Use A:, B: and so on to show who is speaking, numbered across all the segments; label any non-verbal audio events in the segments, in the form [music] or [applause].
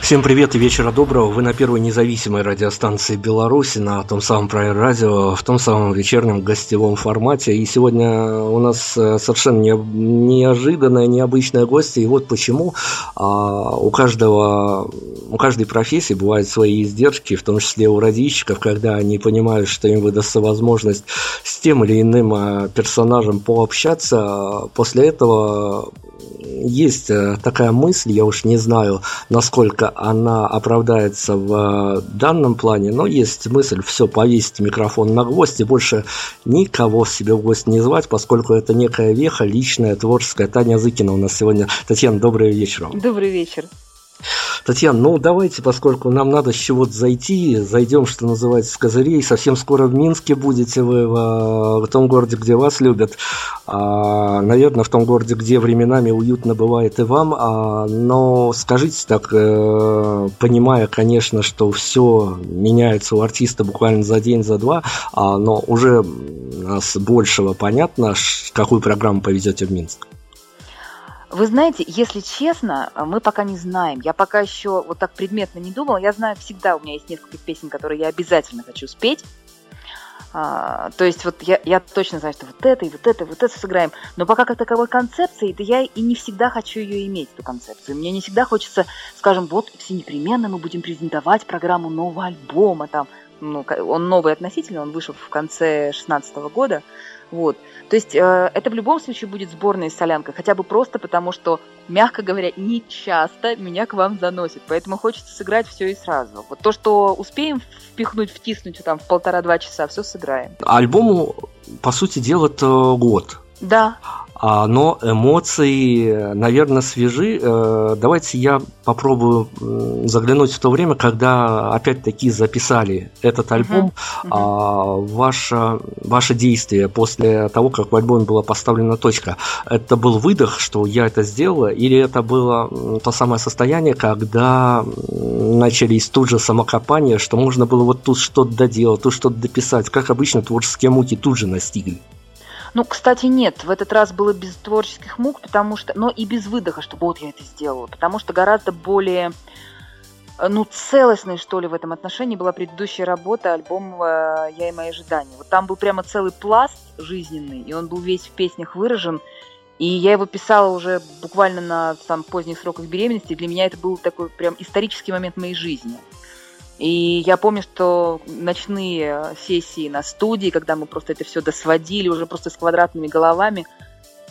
A: Всем привет и вечера доброго. Вы на первой независимой радиостанции Беларуси, на том самом Прайер Радио, в том самом вечернем гостевом формате. И сегодня у нас э, совершенно не, неожиданная, необычная гостья. И вот почему а, у каждого, у каждой профессии бывают свои издержки, в том числе у радищиков, когда они понимают, что им выдастся возможность с тем или иным а, персонажем пообщаться. После этого есть э, такая мысль, я уж не знаю, насколько она оправдается в э, данном плане, но есть мысль все повесить микрофон на гвоздь и больше никого себе в гвоздь не звать, поскольку это некая веха личная, творческая. Таня Зыкина у нас сегодня. Татьяна, добрый вечер.
B: Добрый вечер.
A: Татьяна, ну давайте, поскольку нам надо с чего-то зайти, зайдем, что называется, с козырей. Совсем скоро в Минске будете вы, в, в том городе, где вас любят. А, наверное, в том городе, где временами уютно бывает и вам. А, но скажите так, э, понимая, конечно, что все меняется у артиста буквально за день, за два, а, но уже нас большего понятно, какую программу повезете в Минск.
B: Вы знаете, если честно, мы пока не знаем. Я пока еще вот так предметно не думала. Я знаю всегда, у меня есть несколько песен, которые я обязательно хочу спеть. А, то есть вот я, я точно знаю, что вот это и вот это, и вот это сыграем. Но пока как таковой концепции, да я и не всегда хочу ее иметь, эту концепцию. Мне не всегда хочется, скажем, вот все непременно мы будем презентовать программу нового альбома. Там, ну, он новый относительно, он вышел в конце 2016 года. Вот. То есть э, это в любом случае будет сборная солянка, хотя бы просто потому, что, мягко говоря, не часто меня к вам заносит, поэтому хочется сыграть все и сразу. Вот то, что успеем впихнуть, втиснуть там в полтора-два часа, все сыграем.
A: Альбому, по сути дела, это год.
B: Да.
A: А, но эмоции, наверное, свежи. Э, давайте я попробую заглянуть в то время, когда опять-таки записали этот альбом. Uh-huh. Uh-huh. Ваше, ваше действие после того, как в альбоме была поставлена точка, это был выдох, что я это сделала, или это было то самое состояние, когда начались тут же самокопания, что можно было вот тут что-то доделать, тут что-то дописать, как обычно творческие муки тут же настигли?
B: Ну, кстати, нет, в этот раз было без творческих мук, потому что, но и без выдоха, что вот я это сделала, потому что гораздо более ну, целостной, что ли, в этом отношении была предыдущая работа, альбом э, «Я и мои ожидания». Вот там был прямо целый пласт жизненный, и он был весь в песнях выражен, и я его писала уже буквально на там, поздних сроках беременности, и для меня это был такой прям исторический момент моей жизни – и я помню, что ночные сессии на студии, когда мы просто это все досводили уже просто с квадратными головами,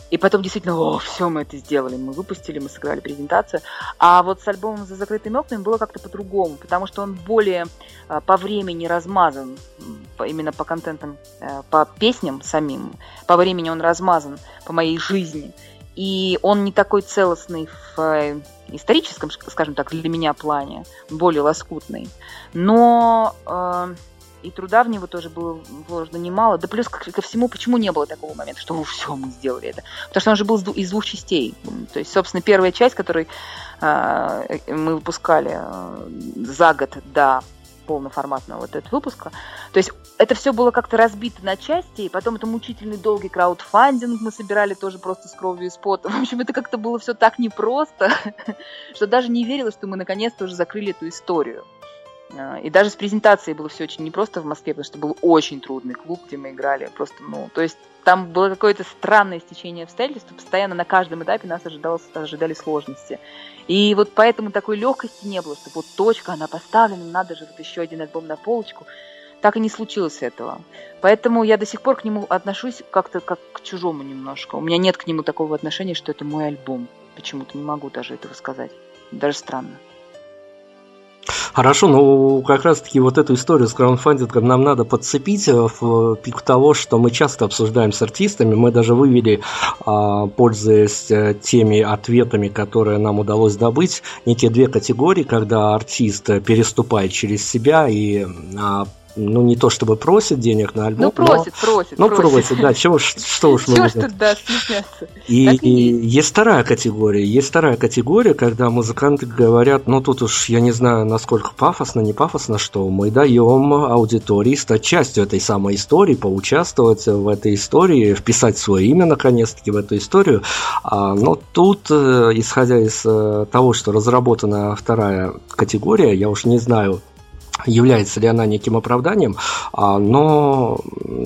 B: и потом действительно, о, все, мы это сделали, мы выпустили, мы сыграли презентацию. А вот с альбомом «За закрытыми окнами» было как-то по-другому, потому что он более а, по времени размазан, именно по контентам, э, по песням самим. По времени он размазан по моей жизни. И он не такой целостный в э, историческом, скажем так, для меня плане, более лоскутный. Но э, и труда в него тоже было вложено немало. Да плюс ко, всему, почему не было такого момента, что все, мы сделали это? Потому что он же был из двух частей. То есть, собственно, первая часть, которую э, мы выпускали э, за год до полноформатного вот этого выпуска. То есть это все было как-то разбито на части, и потом это мучительный долгий краудфандинг мы собирали тоже просто с кровью и с потом. [laughs] В общем, это как-то было все так непросто, [laughs] что даже не верилось, что мы наконец-то уже закрыли эту историю. А, и даже с презентацией было все очень непросто в Москве, потому что был очень трудный клуб, где мы играли. Просто, ну, то есть там было какое-то странное стечение обстоятельств, постоянно на каждом этапе нас ожидалось, ожидали сложности. И вот поэтому такой легкости не было, что вот точка, она поставлена, надо же вот еще один альбом на полочку. Так и не случилось этого. Поэтому я до сих пор к нему отношусь как-то как к чужому немножко. У меня нет к нему такого отношения, что это мой альбом. Почему-то не могу даже этого сказать. Даже странно.
A: Хорошо, ну как раз-таки вот эту историю с краундфандингом нам надо подцепить в пику того, что мы часто обсуждаем с артистами. Мы даже вывели, а, пользуясь э, теми ответами, которые нам удалось добыть, некие две категории, когда артист переступает через себя и а, ну, не то чтобы просит денег на альбом.
B: Ну, просит,
A: но,
B: просит.
A: Ну, просит, просит да, чего, что уж мы
B: Чего тут, да, стесняться.
A: И, и есть вторая категория. Есть вторая категория, когда музыканты говорят, ну, тут уж я не знаю, насколько пафосно, не пафосно, что мы даем аудитории стать частью этой самой истории, поучаствовать в этой истории, вписать свое имя, наконец-таки, в эту историю. А, но тут, э, исходя из э, того, что разработана вторая категория, я уж не знаю, является ли она неким оправданием, а, но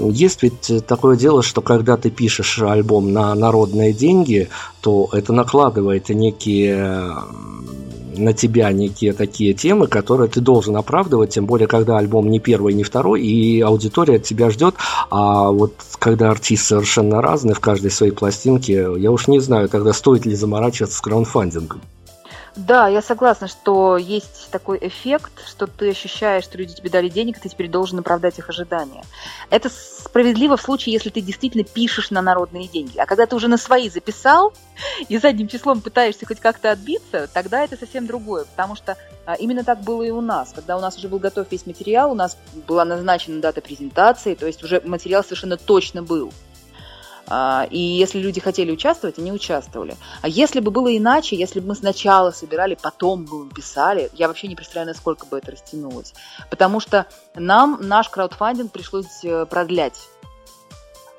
A: есть ведь такое дело, что когда ты пишешь альбом на народные деньги, то это накладывает некие на тебя некие такие темы, которые ты должен оправдывать, тем более, когда альбом не первый, не второй, и аудитория от тебя ждет, а вот когда артист совершенно разный в каждой своей пластинке, я уж не знаю, тогда стоит ли заморачиваться с краундфандингом.
B: Да, я согласна, что есть такой эффект, что ты ощущаешь, что люди тебе дали денег, ты теперь должен оправдать их ожидания. Это справедливо в случае, если ты действительно пишешь на народные деньги. А когда ты уже на свои записал и задним числом пытаешься хоть как-то отбиться, тогда это совсем другое. Потому что а, именно так было и у нас. Когда у нас уже был готов весь материал, у нас была назначена дата презентации, то есть уже материал совершенно точно был. А, и если люди хотели участвовать, они участвовали. А если бы было иначе, если бы мы сначала собирали, потом бы писали, я вообще не представляю, насколько бы это растянулось. Потому что нам наш краудфандинг пришлось э, продлять.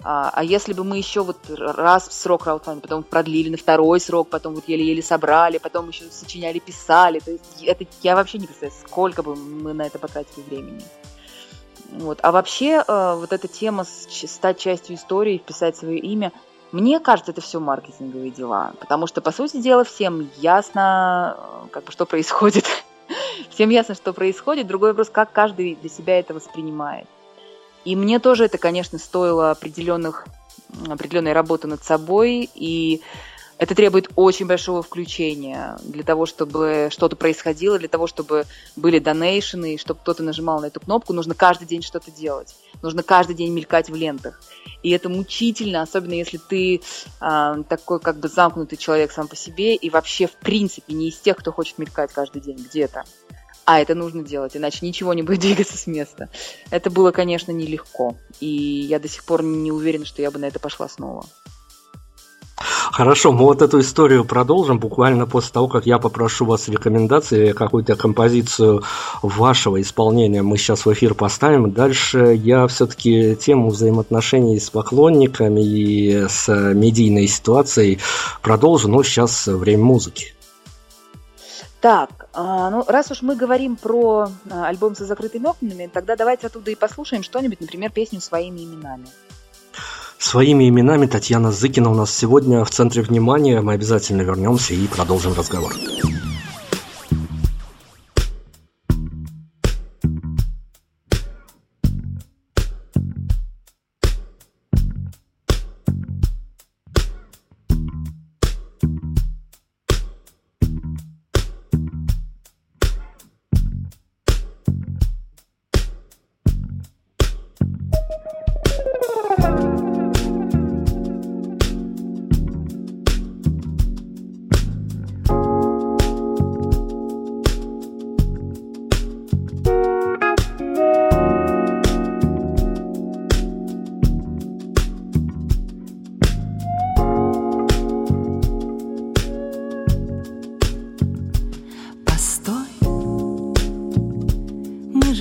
B: А, а если бы мы еще вот раз в срок краудфандинга, потом продлили на второй срок, потом вот еле-еле собрали, потом еще сочиняли, писали, то есть это я вообще не представляю, сколько бы мы на это потратили времени. Вот. А вообще, э, вот эта тема стать частью истории, вписать свое имя, мне кажется, это все маркетинговые дела. Потому что, по сути дела, всем ясно, э, как бы, что происходит. [laughs] всем ясно, что происходит. Другой вопрос, как каждый для себя это воспринимает. И мне тоже это, конечно, стоило определенных, определенной работы над собой. И это требует очень большого включения для того, чтобы что-то происходило, для того, чтобы были донейшены, чтобы кто-то нажимал на эту кнопку. Нужно каждый день что-то делать. Нужно каждый день мелькать в лентах. И это мучительно, особенно если ты э, такой как бы замкнутый человек сам по себе и вообще в принципе не из тех, кто хочет мелькать каждый день где-то. А это нужно делать, иначе ничего не будет [laughs] двигаться с места. Это было, конечно, нелегко. И я до сих пор не уверена, что я бы на это пошла снова.
A: Хорошо, мы вот эту историю продолжим буквально после того, как я попрошу вас рекомендации, какую-то композицию вашего исполнения мы сейчас в эфир поставим. Дальше я все-таки тему взаимоотношений с поклонниками и с медийной ситуацией продолжу, но сейчас время музыки.
B: Так, а, ну раз уж мы говорим про а, альбом со закрытыми окнами, тогда давайте оттуда и послушаем что-нибудь, например, песню своими именами.
A: Своими именами Татьяна Зыкина у нас сегодня в центре внимания. Мы обязательно вернемся и продолжим разговор.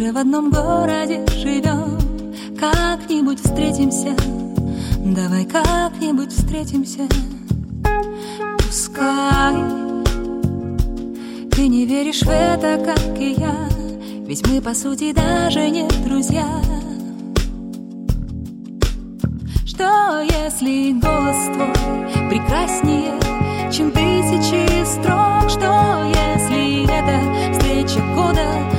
C: В одном городе живем. Как-нибудь встретимся. Давай как-нибудь встретимся. Пускай Ты не веришь в это, как и я Ведь мы, по сути, даже не друзья. Что, если голос твой прекраснее, чем тысячи строк? Что, если эта встреча года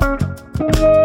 A: А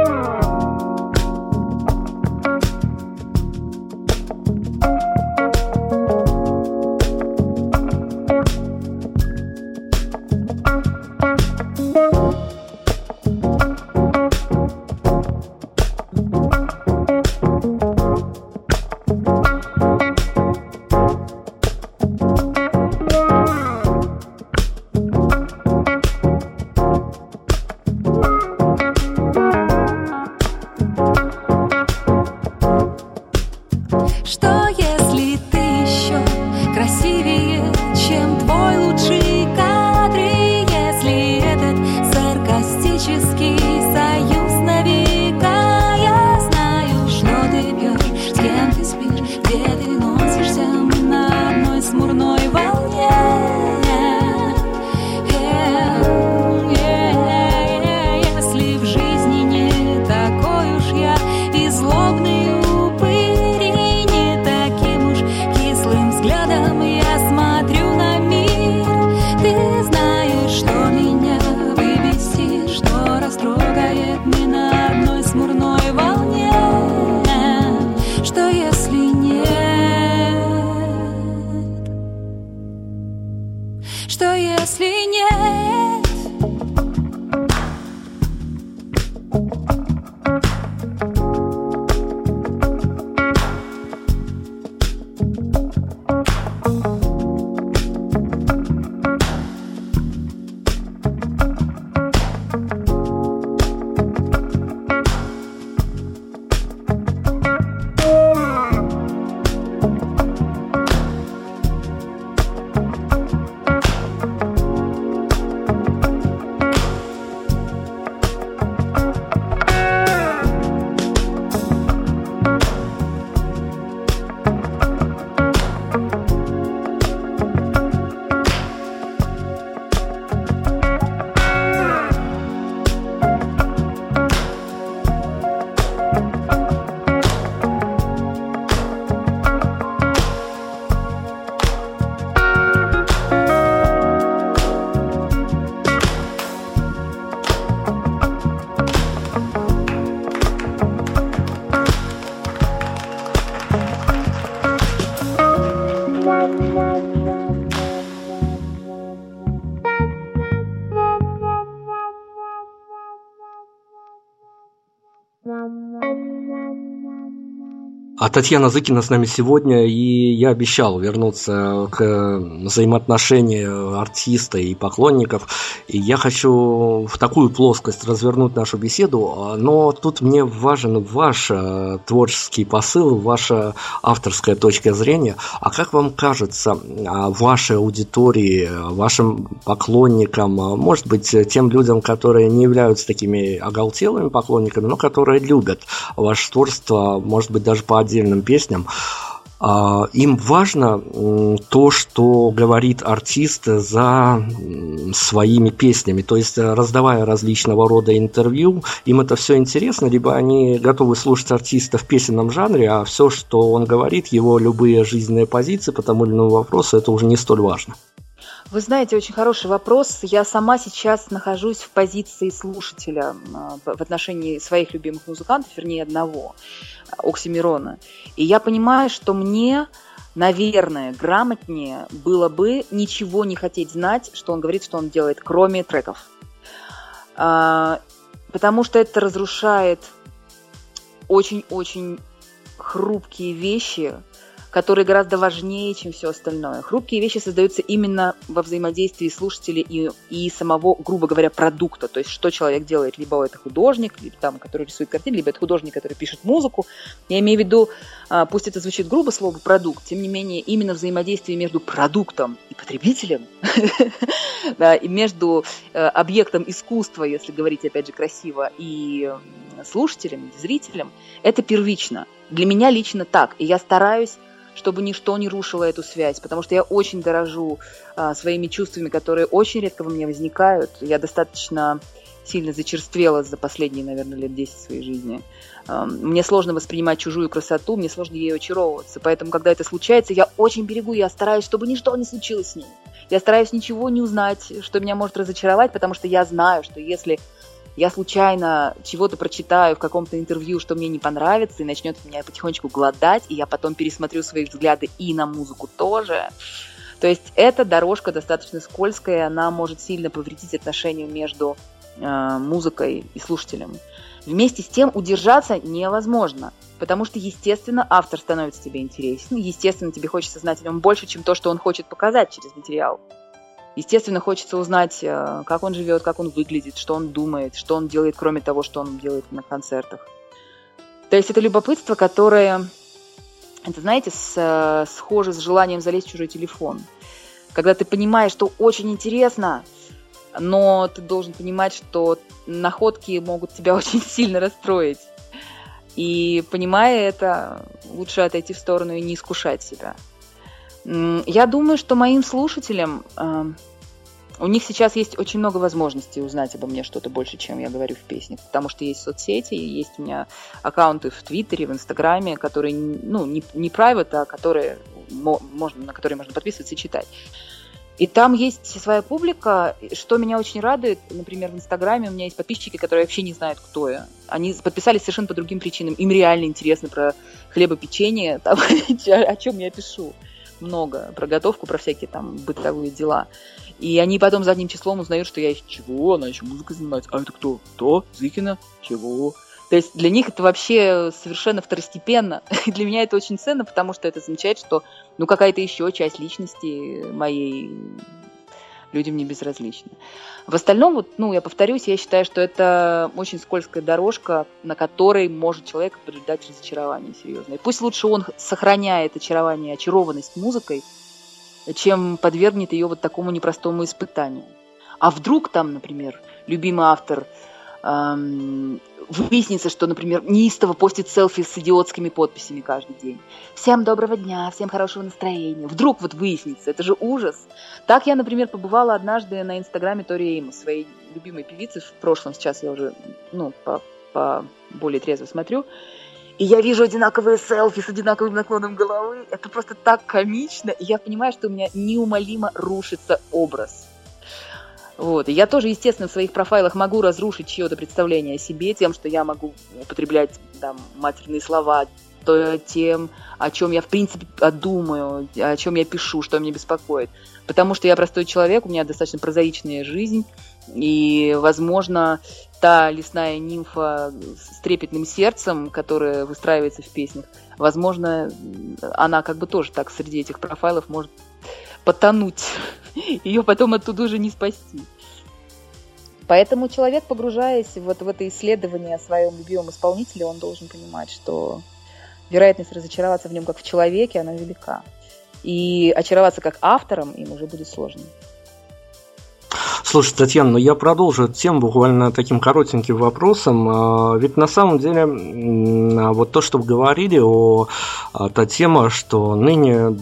A: Татьяна Зыкина с нами сегодня, и я обещал вернуться к взаимоотношению артиста и поклонников. И я хочу в такую плоскость развернуть нашу беседу, но тут мне важен ваш э, творческий посыл, ваша авторская точка зрения. А как вам кажется, а, вашей аудитории, вашим поклонникам, а, может быть, тем людям, которые не являются такими оголтелыми поклонниками, но которые любят ваше творчество, может быть, даже по отдельности отдельным песням, а, им важно то, что говорит артист за своими песнями. То есть, раздавая различного рода интервью, им это все интересно, либо они готовы слушать артиста в песенном жанре, а все, что он говорит, его любые жизненные позиции по тому или иному вопросу, это уже не столь важно.
B: Вы знаете, очень хороший вопрос. Я сама сейчас нахожусь в позиции слушателя в отношении своих любимых музыкантов, вернее одного. Оксимирона. И я понимаю, что мне, наверное, грамотнее было бы ничего не хотеть знать, что он говорит, что он делает, кроме треков. А, потому что это разрушает очень-очень хрупкие вещи, которые гораздо важнее, чем все остальное. Хрупкие вещи создаются именно во взаимодействии слушателей и, и самого, грубо говоря, продукта. То есть, что человек делает. Либо это художник, либо там, который рисует картины, либо это художник, который пишет музыку. Я имею в виду, а, пусть это звучит грубо, слово «продукт», тем не менее, именно взаимодействие между продуктом и потребителем, [laughs] и между э, объектом искусства, если говорить, опять же, красиво, и слушателем, зрителем, это первично. Для меня лично так. И я стараюсь чтобы ничто не рушило эту связь, потому что я очень дорожу а, своими чувствами, которые очень редко во мне возникают. Я достаточно сильно зачерствела за последние, наверное, лет 10 своей жизни. Мне сложно воспринимать чужую красоту, мне сложно ею очаровываться. Поэтому, когда это случается, я очень берегу, я стараюсь, чтобы ничто не случилось с ней. Я стараюсь ничего не узнать, что меня может разочаровать, потому что я знаю, что если я случайно чего-то прочитаю в каком-то интервью, что мне не понравится, и начнет меня потихонечку голодать, и я потом пересмотрю свои взгляды и на музыку тоже. То есть эта дорожка достаточно скользкая, она может сильно повредить отношению между э, музыкой и слушателем. Вместе с тем удержаться невозможно, потому что, естественно, автор становится тебе интересен, естественно, тебе хочется знать о нем больше, чем то, что он хочет показать через материал. Естественно, хочется узнать, э, как он живет, как он выглядит, что он думает, что он делает, кроме того, что он делает на концертах. То есть это любопытство, которое, это, знаете, с, э, схоже с желанием залезть в чужой телефон. Когда ты понимаешь, что очень интересно, но ты должен понимать, что находки могут тебя [laughs] очень сильно расстроить. И понимая это, лучше отойти в сторону и не искушать себя. Я думаю, что моим слушателям эм, у них сейчас есть очень много возможностей узнать обо мне что-то больше, чем я говорю в песнях, потому что есть соцсети, есть у меня аккаунты в Твиттере, в Инстаграме, которые, ну, не, не private, а которые можно, на которые можно подписываться и читать. И там есть своя публика, что меня очень радует. Например, в Инстаграме у меня есть подписчики, которые вообще не знают, кто я. Они подписались совершенно по другим причинам. Им реально интересно про хлебопечение, там, [laughs] о чем я пишу много про готовку, про всякие там бытовые дела. И они потом задним числом узнают, что я из чего, она еще музыкой занимается. А это кто? Кто? Зыкина? Чего? То есть для них это вообще совершенно второстепенно. И [laughs] для меня это очень ценно, потому что это означает, что ну какая-то еще часть личности моей людям не безразличны. В остальном, вот, ну, я повторюсь, я считаю, что это очень скользкая дорожка, на которой может человек поджидать разочарование серьезное. пусть лучше он сохраняет очарование, очарованность музыкой, чем подвергнет ее вот такому непростому испытанию. А вдруг там, например, любимый автор эм, выяснится, что, например, неистово постит селфи с идиотскими подписями каждый день. Всем доброго дня, всем хорошего настроения. Вдруг вот выяснится, это же ужас. Так я, например, побывала однажды на инстаграме Тори Эйму, своей любимой певицы в прошлом, сейчас я уже, ну, по, по более трезво смотрю. И я вижу одинаковые селфи с одинаковым наклоном головы. Это просто так комично. И я понимаю, что у меня неумолимо рушится образ вот. И я тоже, естественно, в своих профайлах могу разрушить чье-то представление о себе тем, что я могу употреблять там, матерные слова, тем, о чем я в принципе думаю, о чем я пишу, что меня беспокоит. Потому что я простой человек, у меня достаточно прозаичная жизнь, и, возможно, та лесная нимфа с трепетным сердцем, которая выстраивается в песнях, возможно, она как бы тоже так среди этих профайлов может потонуть. Ее потом оттуда уже не спасти. Поэтому человек, погружаясь вот в это исследование о своем любимом исполнителе, он должен понимать, что вероятность разочароваться в нем как в человеке, она велика. И очароваться как автором им уже будет сложно.
A: Слушай, Татьяна, ну я продолжу эту тему буквально таким коротеньким вопросом. А, ведь на самом деле а, вот то, что вы говорили о, о та тема, что ныне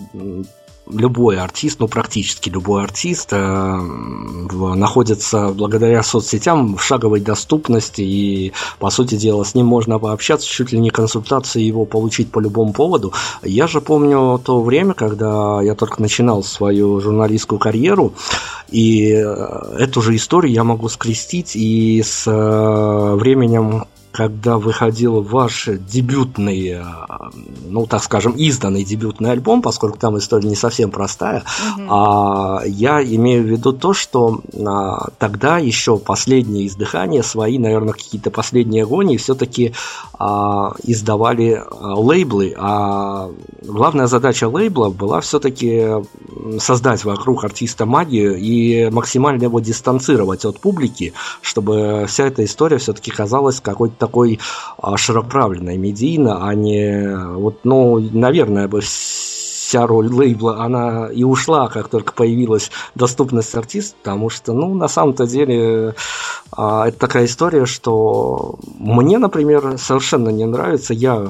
A: любой артист, ну практически любой артист э, находится благодаря соцсетям в шаговой доступности и, по сути дела, с ним можно пообщаться, чуть ли не консультации его получить по любому поводу. Я же помню то время, когда я только начинал свою журналистскую карьеру, и э, эту же историю я могу скрестить и с э, временем когда выходил ваш дебютный, э, ну, так скажем, изданный дебютный альбом, поскольку там история не совсем простая, угу. а, я имею в виду то, что а, тогда еще последние издыхания свои, наверное, какие-то последние агонии все-таки а, издавали а, лейблы, а главная задача лейбла была все-таки создать вокруг артиста магию и максимально его дистанцировать от публики, чтобы вся эта история все-таки казалась какой-то такой а, широправленной медийно, а не вот, ну, наверное, бы вся роль лейбла, она и ушла, как только появилась доступность артиста, потому что, ну, на самом-то деле, а, это такая история, что мне, например, совершенно не нравится. Я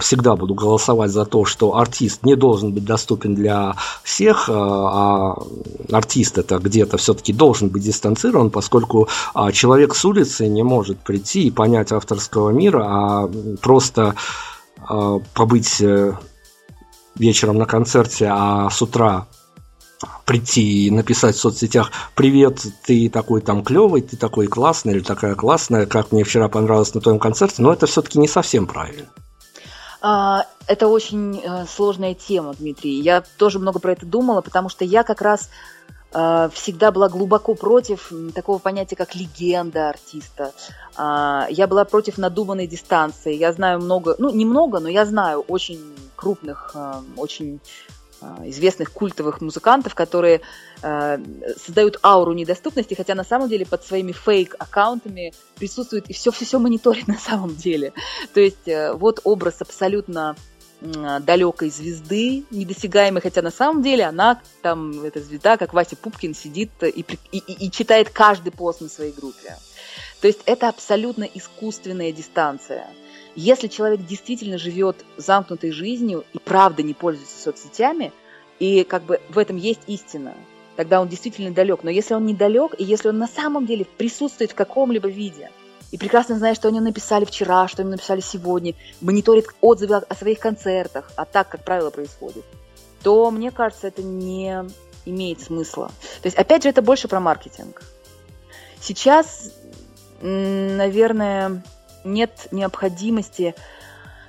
A: всегда буду голосовать за то, что артист не должен быть доступен для всех, а, а артист это где-то все-таки должен быть дистанцирован, поскольку а, человек с улицы не может прийти и понять авторского мира, а просто побыть э, вечером на концерте, а с утра прийти и написать в соцсетях «Привет, ты такой там клевый, ты такой классный или такая классная, как мне вчера понравилось на твоем концерте», но это все-таки не совсем правильно.
B: А, это очень э, сложная тема, Дмитрий. Я тоже много про это думала, потому что я как раз всегда была глубоко против такого понятия, как легенда артиста. А, я была против надуманной дистанции. Я знаю много, ну, немного, но я знаю очень крупных, э, очень э, известных культовых музыкантов, которые э, создают ауру недоступности, хотя на самом деле под своими фейк-аккаунтами присутствует и все-все-все мониторит [laughs] на самом деле. То есть вот образ абсолютно далекой звезды, недосягаемой, хотя на самом деле она там, эта звезда, как Вася Пупкин, сидит и, и, и, и читает каждый пост на своей группе. То есть это абсолютно искусственная дистанция. Если человек действительно живет замкнутой жизнью и правда не пользуется соцсетями, и как бы в этом есть истина, тогда он действительно далек. Но если он недалек, и если он на самом деле присутствует в каком-либо виде, и прекрасно знает, что они написали вчера, что они написали сегодня, мониторит отзывы о своих концертах, а так, как правило, происходит, то, мне кажется, это не имеет смысла. То есть, опять же, это больше про маркетинг. Сейчас наверное, нет необходимости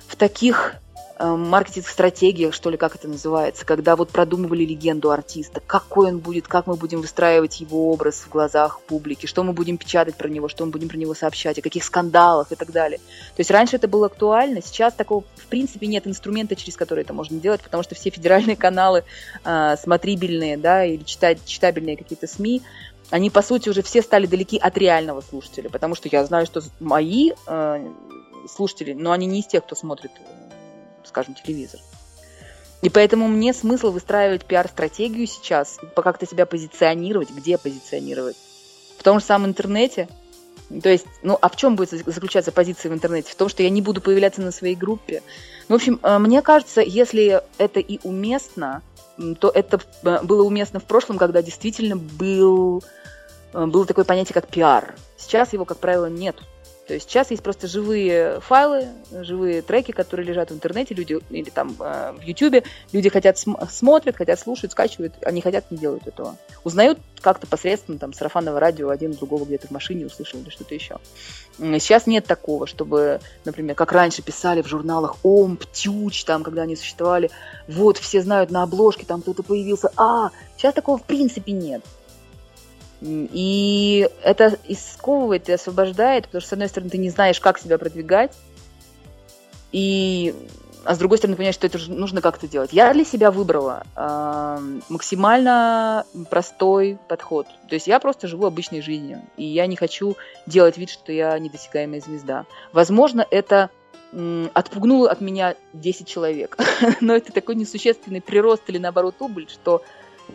B: в таких э, маркетинг стратегиях, что ли, как это называется, когда вот продумывали легенду артиста, какой он будет, как мы будем выстраивать его образ в глазах публики, что мы будем печатать про него, что мы будем про него сообщать, о каких скандалах и так далее. То есть раньше это было актуально, сейчас такого в принципе нет инструмента, через который это можно делать, потому что все федеральные каналы э, смотрибельные, да, или читать, читабельные какие-то СМИ, они, по сути, уже все стали далеки от реального слушателя, потому что я знаю, что мои э, слушатели, но они не из тех, кто смотрит, скажем, телевизор. И поэтому мне смысл выстраивать пиар-стратегию сейчас, как-то себя позиционировать, где позиционировать. В том же самом интернете. То есть, ну, а в чем будет заключаться позиция в интернете? В том, что я не буду появляться на своей группе. В общем, э, мне кажется, если это и уместно, то это э, было уместно в прошлом, когда действительно был Э, было такое понятие, как пиар. Сейчас его, как правило, нет. То есть сейчас есть просто живые файлы, живые треки, которые лежат в интернете, люди или там э, в Ютубе, люди хотят см- смотрят, хотят слушать, скачивают, они хотят, не делают этого. Узнают как-то посредством там сарафанного радио один другого где-то в машине услышал или что-то еще. Сейчас нет такого, чтобы, например, как раньше писали в журналах Ом, Птюч, там, когда они существовали, вот, все знают на обложке, там кто-то появился, а, сейчас такого в принципе нет. И это исковывает и освобождает, потому что, с одной стороны, ты не знаешь, как себя продвигать, и, а с другой стороны, понимаешь, что это нужно как-то делать. Я для себя выбрала э, максимально простой подход. То есть я просто живу обычной жизнью, и я не хочу делать вид, что я недосягаемая звезда. Возможно, это отпугнуло от меня 10 человек. [laughs] Но это такой несущественный прирост или, наоборот, убыль, что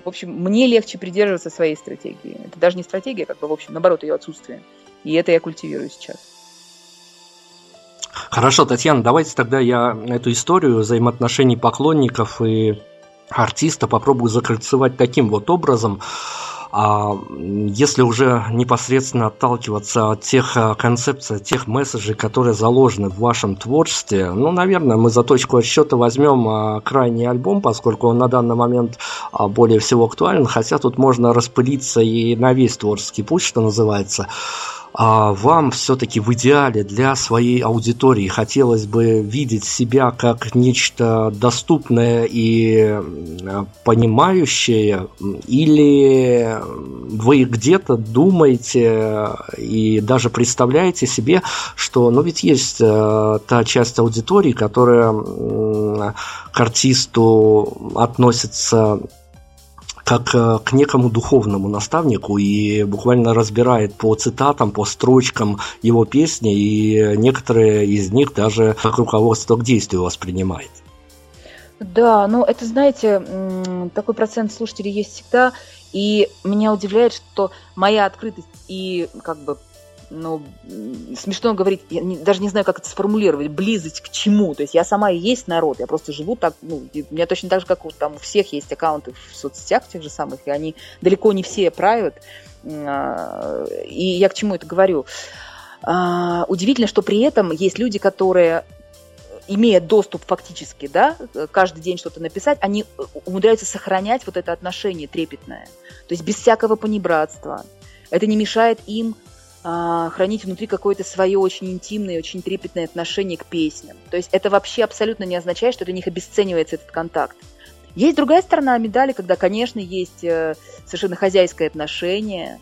B: в общем, мне легче придерживаться своей стратегии. Это даже не стратегия, как бы, в общем, наоборот, ее отсутствие. И это я культивирую сейчас.
A: Хорошо, Татьяна, давайте тогда я эту историю взаимоотношений поклонников и артиста попробую закольцевать таким вот образом. А если уже непосредственно отталкиваться от тех а, концепций, тех месседжей, которые заложены в вашем творчестве, ну, наверное, мы за точку отсчета возьмем а, крайний альбом, поскольку он на данный момент а, более всего актуален, хотя тут можно распылиться и на весь творческий путь, что называется. А вам все-таки в идеале для своей аудитории хотелось бы видеть себя как нечто доступное и понимающее, или вы где-то думаете и даже представляете себе, что, ну ведь есть э, та часть аудитории, которая к артисту относится как э, к некому духовному наставнику и буквально разбирает по цитатам, по строчкам его песни, и некоторые из них даже как руководство к действию воспринимает.
B: Да, ну это, знаете, такой процент слушателей есть всегда, и меня удивляет, что моя открытость и как бы ну, смешно говорить, я не, даже не знаю, как это сформулировать, близость к чему. То есть я сама и есть народ, я просто живу так, ну, у меня точно так же, как у, там, у всех есть аккаунты в соцсетях тех же самых, и они далеко не все правят. А, и я к чему это говорю? А, удивительно, что при этом есть люди, которые имея доступ фактически, да, каждый день что-то написать, они умудряются сохранять вот это отношение трепетное. То есть без всякого понебратства. Это не мешает им хранить внутри какое-то свое очень интимное, очень трепетное отношение к песням. То есть это вообще абсолютно не означает, что для них обесценивается этот контакт. Есть другая сторона медали, когда, конечно, есть э, совершенно хозяйское отношение,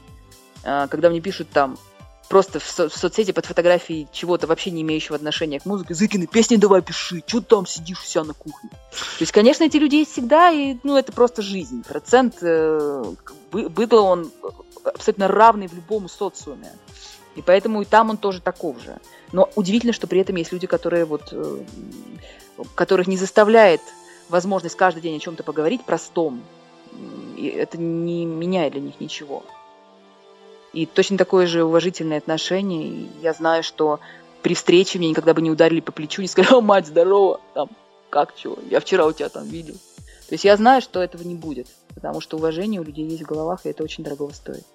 B: а, когда мне пишут там просто в, со- в соцсети под фотографией чего-то вообще не имеющего отношения к музыке, Зыкины, песни давай пиши, что там сидишь вся на кухне. То есть, конечно, эти люди есть всегда, и ну, это просто жизнь. Процент э, быдла, он абсолютно равный в любом социуме. И поэтому и там он тоже таков же. Но удивительно, что при этом есть люди, которые вот, э, которых не заставляет возможность каждый день о чем-то поговорить простом. И это не меняет для них ничего. И точно такое же уважительное отношение. И я знаю, что при встрече меня никогда бы не ударили по плечу, не сказали, мать, здорово, там, как, чего, я вчера у тебя там видел. То есть я знаю, что этого не будет, потому что уважение у людей есть в головах, и это очень дорого стоит.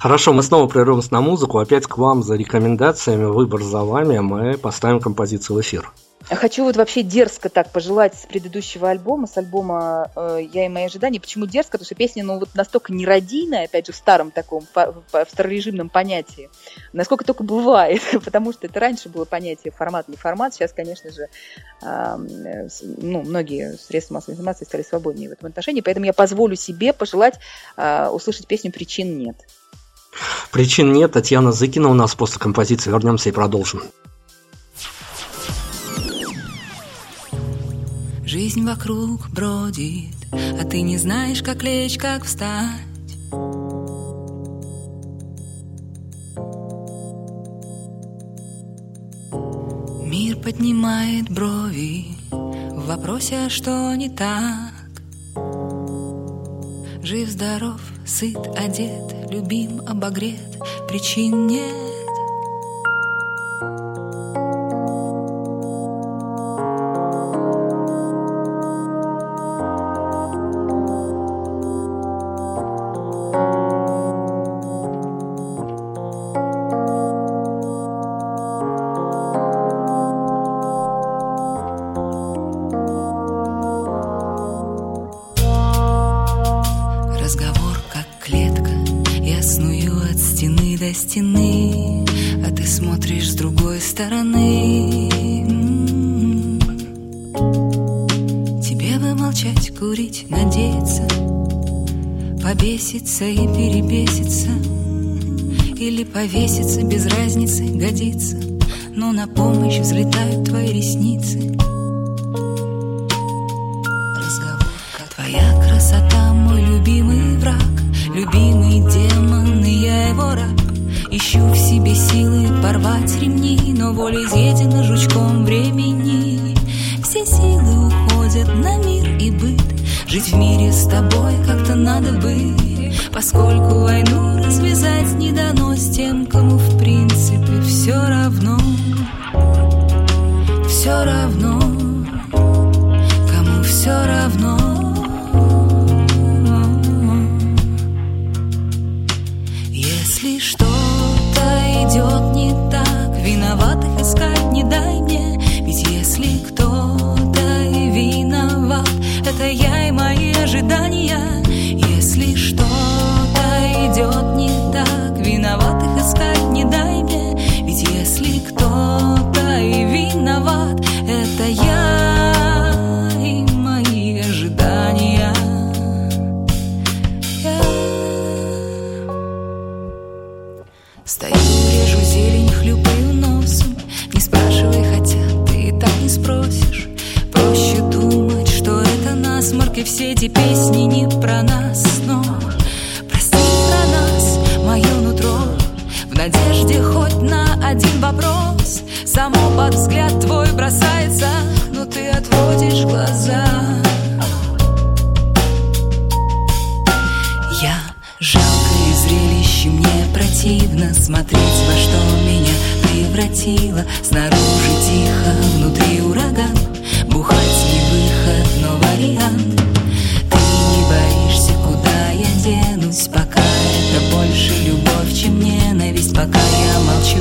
A: Хорошо, мы снова прервемся на музыку. Опять к вам за рекомендациями. Выбор за вами. Мы поставим композицию в эфир.
B: Хочу вот вообще дерзко так пожелать с предыдущего альбома, с альбома э, «Я и мои ожидания». Почему дерзко? Потому что песня ну, вот настолько нерадийная, опять же, в старом таком, в, старорежимном понятии, насколько только бывает, [laughs] потому что это раньше было понятие формат, не формат. Сейчас, конечно же, ну, многие средства массовой информации стали свободнее в этом отношении, поэтому я позволю себе пожелать э, услышать песню «Причин нет».
A: Причин нет. Татьяна Зыкина у нас после композиции. Вернемся и продолжим.
C: Жизнь вокруг бродит, а ты не знаешь, как лечь, как встать. Мир поднимает брови в вопросе, а что не так. Жив-здоров, сыт, одет, любим, обогрет, причин нет. Перебеситься Или повеситься без разницы годится. Но на помощь взлетают твои ресницы. Разговорка Твоя красота, мой любимый враг. Любимый демон, и я его раб Ищу в себе силы порвать ремни Но воля изъедена жучком времени. Все силы уходят на мир и быт. Жить в мире с тобой как-то надо быть Поскольку войну развязать не дано с тем, кому в принципе все равно. Все равно, кому все равно. Если что-то идет не так, виноватых искать не дай мне. Ведь если кто-то и виноват, это я и мои ожидания. Если что плескать не дай мне. Ведь если кто-то и виноват Это я и мои ожидания. Я... Стою, режу зелень, хлюпаю носом. Не спрашивай, хотя ты и так не спросишь. Проще думать, что это насморк И все эти песни не Под взгляд твой бросается, но ты отводишь глаза. Я жалкое зрелище, мне противно Смотреть, во что меня превратило. Снаружи тихо, внутри ураган Бухать не выход, но вариант. Ты не боишься, куда я денусь Пока это больше любовь, чем ненависть. Пока я молчу,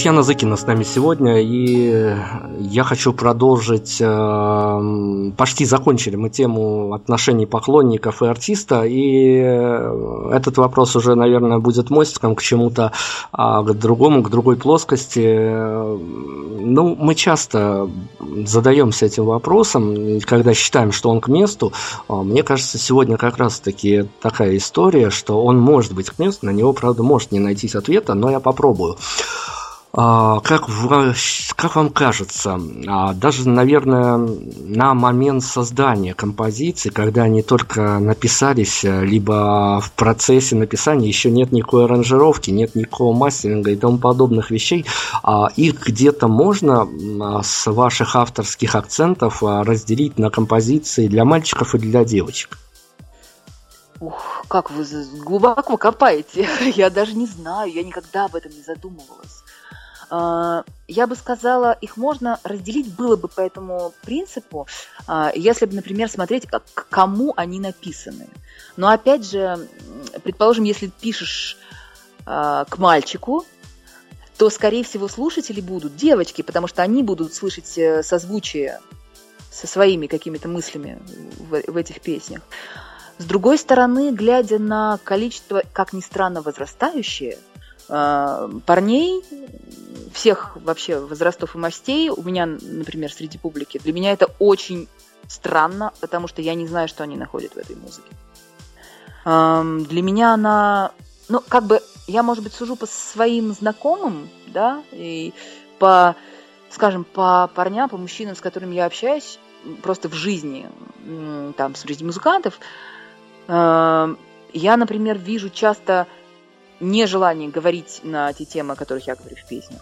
A: Татьяна Зыкина с нами сегодня, и я хочу продолжить, э, почти закончили мы тему отношений поклонников и артиста, и этот вопрос уже, наверное, будет мостиком к чему-то а, к другому, к другой плоскости. Ну, мы часто задаемся этим вопросом, когда считаем, что он к месту. А, Мне кажется, сегодня как раз-таки такая история, что он может быть к месту, на него, правда, может не найтись ответа, но я попробую. А, Как, как вам кажется, а, даже, наверное, на момент создания композиции, когда они только написались, э, либо в процессе написания еще нет никакой аранжировки, нет никакого мастеринга и тому подобных вещей, а, их где-то можно с ваших авторских акцентов разделить на композиции для мальчиков и для девочек?
B: Ух, как вы глубоко копаете. [laughs] Я даже не знаю, я никогда об этом не задумывалась. А, Я бы сказала, их можно разделить было бы по этому принципу, а, если бы, например, смотреть, к кому они написаны. Но опять же, предположим, если пишешь а, к мальчику, то, скорее всего, слушатели будут девочки, потому что они будут слышать э, созвучие со своими какими-то мыслями в, этих песнях. С другой стороны, глядя на количество, как ни странно, возрастающее, парней всех вообще возрастов и мастей, у меня, например, среди публики, для меня это очень странно, потому что я не знаю, что они находят в этой музыке. Для меня она, ну, как бы, я, может быть, сужу по своим знакомым, да, и по, скажем, по парням, по мужчинам, с которыми я общаюсь, просто в жизни, там, среди музыкантов, я, например, вижу часто нежелание говорить на те темы, о которых я говорю в песнях.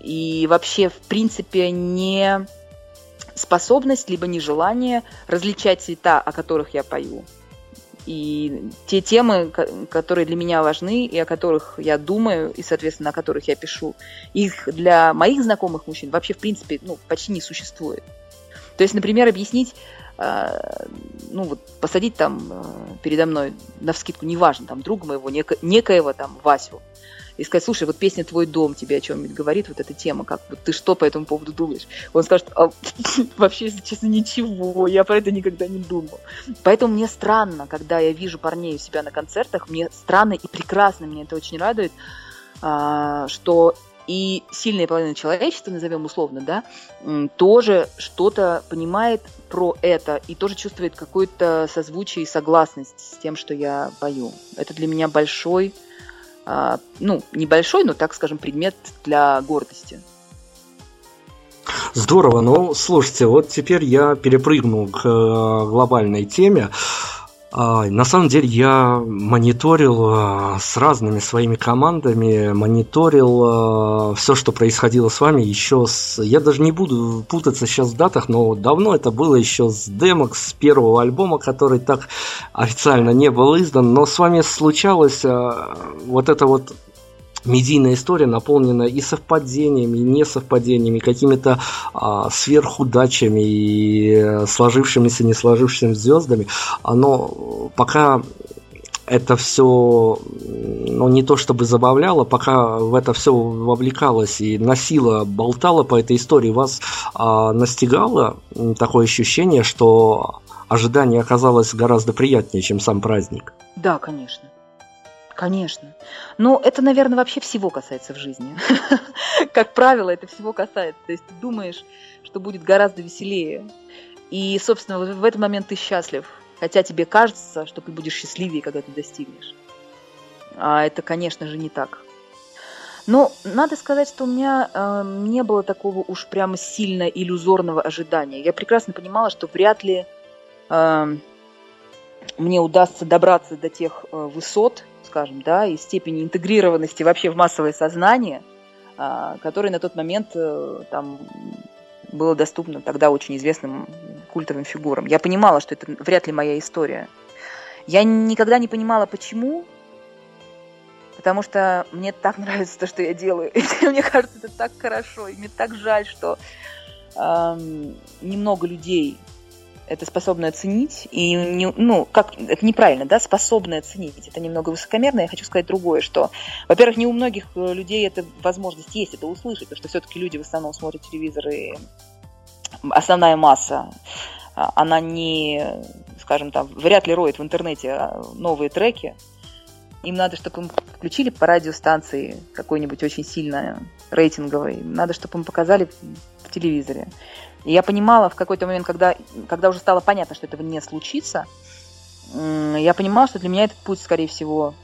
B: И вообще, в принципе, не способность, либо нежелание различать цвета, о которых я пою. И те темы, которые для меня важны, и о которых я думаю, и, соответственно, о которых я пишу, их для моих знакомых мужчин вообще, в принципе, ну, почти не существует. То есть, например, объяснить, ну, вот посадить там э, передо мной, на вскидку, неважно, там, друга моего, неко, некоего там Васю, и сказать, слушай, вот песня «Твой дом» тебе о чем-нибудь говорит, вот эта тема, как вот ты что по этому поводу думаешь? Он скажет, а, [laughs] вообще, если честно, ничего, я про это никогда не думал. Поэтому мне странно, когда я вижу парней у себя на концертах, мне странно и прекрасно, меня это очень радует, а, что и сильная половина человечества, назовем условно, да, тоже что-то понимает про это и тоже чувствует какое-то созвучие и согласность с тем, что я пою. Это для меня большой а, ну, небольшой, но, так скажем, предмет для гордости.
A: Здорово. Ну, слушайте, вот теперь я перепрыгну к э, глобальной теме. А, на самом деле я мониторил а, с разными своими командами, мониторил а, все, что происходило с вами. Еще с... Я даже не буду путаться сейчас в датах, но давно это было еще с демок, с первого альбома, который так официально не был издан, но с вами случалось вот это вот медийная история наполнена и совпадениями, и несовпадениями, какими-то а, сверхудачами и э, сложившимися, не сложившимися звездами. Оно пока это все, ну, не то чтобы забавляло, пока в это все вовлекалось и носило, болтало по этой истории, вас а, настигало такое ощущение, что ожидание оказалось гораздо приятнее, чем сам праздник?
B: Да, конечно. Конечно. Но это, наверное, вообще всего касается в жизни. [laughs] Как правило, это всего касается. То есть ты думаешь, что будет гораздо веселее. И, собственно, в этот момент ты счастлив. Хотя тебе кажется, что ты будешь счастливее, когда ты достигнешь. А это, конечно же, не так. Но надо сказать, что у меня э, не было такого уж прямо сильно иллюзорного ожидания. Я прекрасно понимала, что вряд ли э, мне удастся добраться до тех э, высот, скажем, да, и степени интегрированности вообще в массовое сознание, а, которое на тот момент э, там было доступно тогда очень известным культовым фигурам. Я понимала, что это вряд ли моя история. Я никогда не понимала, почему, потому что мне так [laughs] нравится то, что я делаю. И [laughs] мне кажется, это так хорошо. И мне так жаль, что эм, немного людей это способны оценить, и, не, ну, как, это неправильно, да, способны оценить, это немного высокомерно, я хочу сказать другое, что, во-первых, не у многих э, людей эта возможность есть, это услышать, потому что все-таки люди в основном смотрят телевизор, и основная масса, а, она не, скажем там, вряд ли роет в интернете а, новые треки, им надо, чтобы им включили по радиостанции какой-нибудь очень сильно рейтинговый, надо, чтобы им показали в телевизоре. И я понимала в какой-то момент, когда, когда уже стало понятно, что этого не случится, я понимала, что для меня этот путь, скорее всего,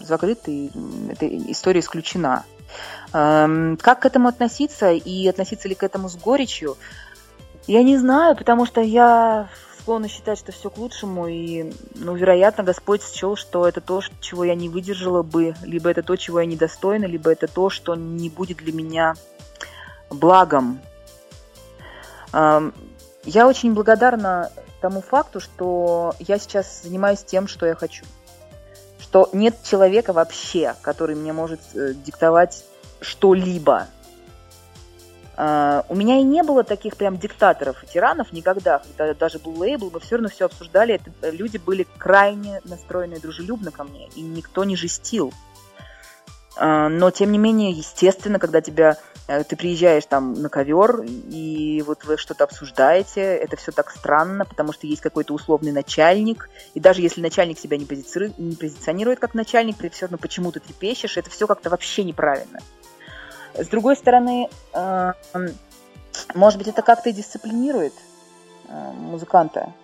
B: закрыт, и эта история исключена. Эм, как к этому относиться и относиться ли к этому с горечью, я не знаю, потому что я склонна считать, что все к лучшему, и, ну, вероятно, Господь счел, что это то, чего я не выдержала бы, либо это то, чего я недостойна, либо это то, что не будет для меня благом. Я очень благодарна тому факту, что я сейчас занимаюсь тем, что я хочу. Что нет человека вообще, который мне может э, диктовать что-либо. Uh, у меня и не было таких прям диктаторов и тиранов никогда. Когда даже был лейбл, мы все равно все обсуждали. Это, люди были крайне настроены дружелюбно ко мне, и никто не жестил. Uh, но, тем не менее, естественно, когда тебя Э, ты приезжаешь там на ковер, и вот вы что-то обсуждаете, это все так странно, потому что есть какой-то условный начальник, и даже если начальник себя не, позицирует, не позиционирует как начальник, ты все равно почему то трепещешь, это все как-то вообще неправильно. С другой стороны, э, может быть, это как-то и дисциплинирует э, музыканта.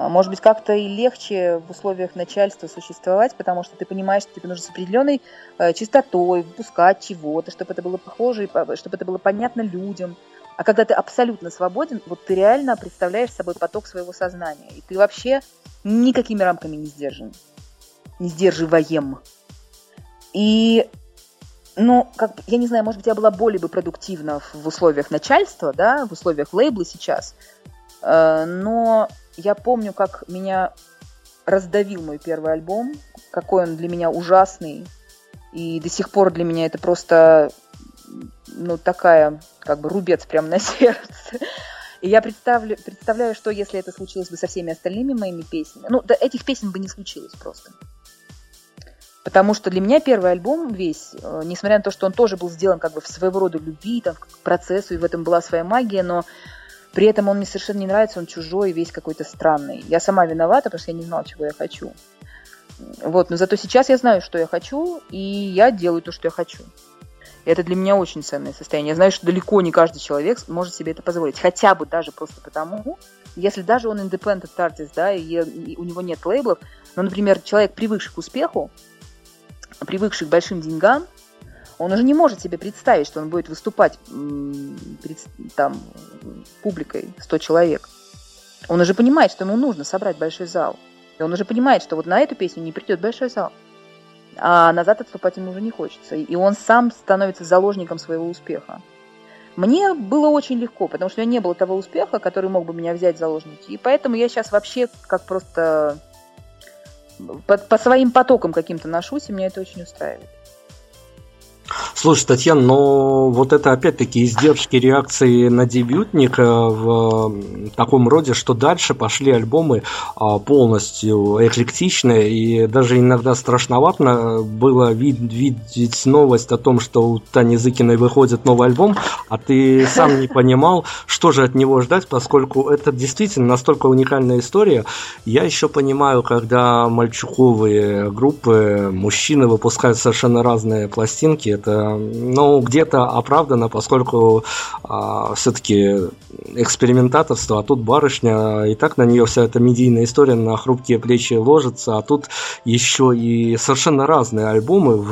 B: А, может быть, как-то и легче в условиях начальства существовать, потому что ты понимаешь, что тебе нужно с определенной э, чистотой выпускать чего-то, чтобы это было похоже, чтобы это было понятно людям. А когда ты абсолютно свободен, вот ты реально представляешь собой поток своего сознания. И ты вообще никакими рамками не сдержан. Не сдерживаем. И, ну, как я не знаю, может быть, я была более бы продуктивна в условиях начальства, да, в условиях лейбла сейчас, но я помню, как меня раздавил мой первый альбом, какой он для меня ужасный. И до сих пор для меня это просто, ну, такая, как бы, рубец прямо на [laughs] сердце. И я представлю, представляю, что если это случилось бы со всеми остальными моими песнями. Ну, да, этих песен бы не случилось просто. Потому что для меня первый альбом весь, э, несмотря на то, что он тоже был сделан как бы в своего рода любви, там, к процессу, и в этом была своя магия, но при этом он мне совершенно не нравится, он чужой, весь какой-то странный. Я сама виновата, потому что я не знала, чего я хочу. Вот, но зато сейчас я знаю, что я хочу, и я делаю то, что я хочу. Это для меня очень ценное состояние. Я знаю, что далеко не каждый человек может себе это позволить. Хотя бы даже просто потому, если даже он independent artist, да, и, и у него нет лейблов, но, например, человек, привыкший к успеху, привыкший к большим деньгам, он уже не может себе представить, что он будет выступать перед там, публикой 100 человек. Он уже понимает, что ему нужно собрать большой зал. И он уже понимает, что вот на эту песню не придет большой зал. А назад отступать ему уже не хочется. И он сам становится заложником своего успеха. Мне было очень легко, потому что у меня не было того успеха, который мог бы меня взять в заложники. И поэтому я сейчас вообще как просто по, по своим потокам каким-то ношусь, и меня это очень устраивает.
A: Слушай, Татьяна, но вот это опять-таки издержки реакции на дебютника в таком роде, что дальше пошли альбомы а, полностью эклектичные, и даже иногда страшновато было видеть новость о том, что у Тани Зыкиной выходит новый альбом, а ты сам не понимал, что же от него ждать, поскольку это действительно настолько уникальная история. Я еще понимаю, когда мальчуковые группы, мужчины выпускают совершенно разные пластинки, это, ну, где-то оправдано, поскольку а, все-таки экспериментаторство, а тут барышня, и так на нее вся эта медийная история на хрупкие плечи ложится, а тут еще и совершенно разные альбомы,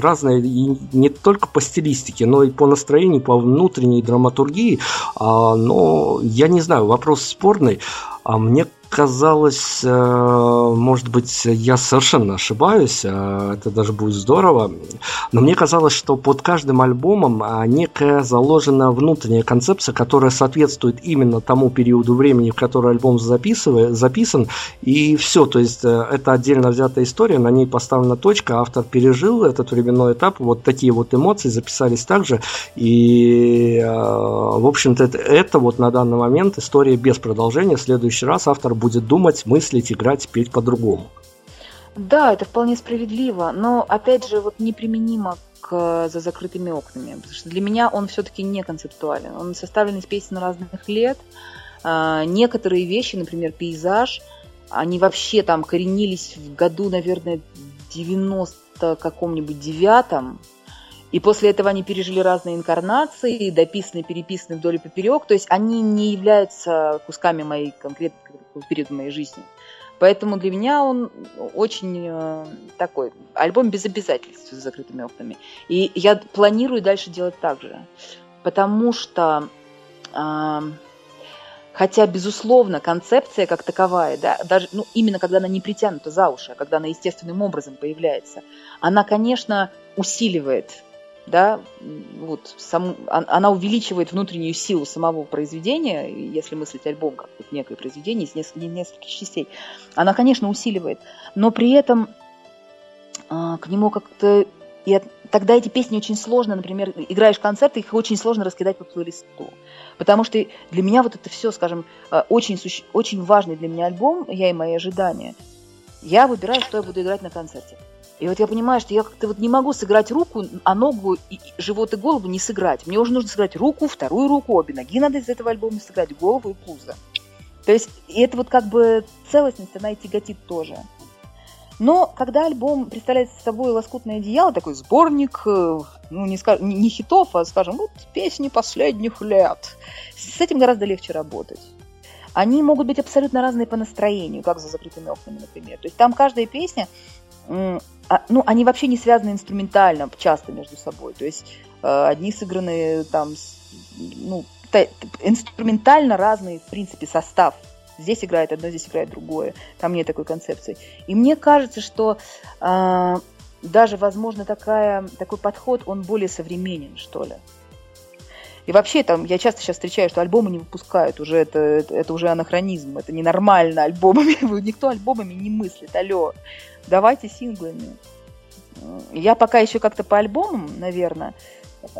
A: разные и не только по стилистике, но и по настроению, по внутренней драматургии. А, но я не знаю, вопрос спорный. А мне казалось, э, может быть, я совершенно ошибаюсь, э, это даже будет здорово, но мне казалось, что под каждым альбомом а, некая заложена внутренняя концепция, которая соответствует именно тому периоду времени, в который альбом записан, и все, то есть э, это отдельно взятая история, на ней поставлена точка, автор пережил этот временной этап, вот такие вот эмоции записались также, и, в общем-то, это, это вот на данный момент история без продолжения, в следующий раз автор будет думать, мыслить, играть, петь по-другому.
B: Да, это вполне справедливо, но опять же вот неприменимо к «За закрытыми окнами», потому что для меня он все-таки не концептуален. Он составлен из песен разных лет. А, некоторые вещи, например, пейзаж, они вообще там коренились в году, наверное, 90 каком-нибудь девятом, и после этого они пережили разные инкарнации, дописаны, переписаны вдоль и поперек. То есть они не являются кусками моей конкретной периода моей жизни. Поэтому для меня он очень э, такой альбом без обязательств с закрытыми окнами. И я планирую дальше делать так же. Потому что э, Хотя, безусловно, концепция как таковая, да, даже ну, именно когда она не притянута за уши, а когда она естественным образом появляется, она, конечно, усиливает да, вот сам, она увеличивает внутреннюю силу самого произведения, если мыслить альбом как вот некое произведение из нескольких, нескольких частей, она, конечно, усиливает, но при этом а, к нему как-то и тогда эти песни очень сложно, например, играешь концерты, их очень сложно раскидать по плейлисту. Потому что для меня вот это все, скажем, а, очень, очень важный для меня альбом, я и мои ожидания, я выбираю, что я буду играть на концерте. И вот я понимаю, что я как-то вот не могу сыграть руку, а ногу, и, живот и голову не сыграть. Мне уже нужно сыграть руку, вторую руку, обе ноги надо из этого альбома сыграть, голову и пузо. То есть и это вот как бы целостность, она и тяготит тоже. Но когда альбом представляет собой лоскутное одеяло, такой сборник, э, ну, не, скаж... не хитов, а, скажем, вот песни последних лет, с этим гораздо легче работать. они могут быть абсолютно разные по настроению, как за закрытыми окнами, например. То есть там каждая песня, ну, они вообще не связаны инструментально часто между собой. То есть э, одни сыграны там, ну, инструментально разный, в принципе, состав. Здесь играет одно, здесь играет другое. Там нет такой концепции. И мне кажется, что э, даже, возможно, такая, такой подход, он более современен, что ли. И вообще, там, я часто сейчас встречаю, что альбомы не выпускают, уже это, это, уже анахронизм, это ненормально альбомами, [laughs] никто альбомами не мыслит, алло, давайте синглами. Я пока еще как-то по альбомам, наверное,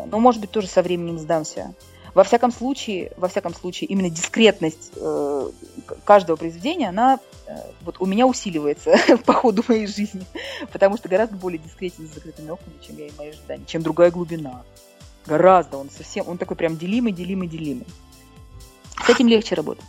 B: но, может быть, тоже со временем сдамся. Во всяком случае, во всяком случае, именно дискретность э, каждого произведения, она э, вот у меня усиливается [laughs] по ходу моей жизни, потому что гораздо более дискретен с закрытыми окнами, чем я и мои ожидания, чем другая глубина. Гораздо. Он совсем, он такой прям делимый, делимый, делимый. С этим легче работать.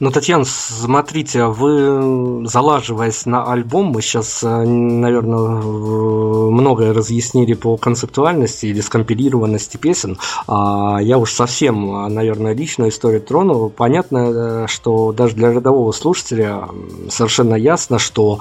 A: Ну, Татьяна, смотрите, вы, залаживаясь на альбом, мы сейчас, э, наверное, многое разъяснили по концептуальности или скомпилированности песен. А я уж совсем, наверное, личную историю тронул. Понятно, э, что даже для рядового слушателя совершенно ясно, что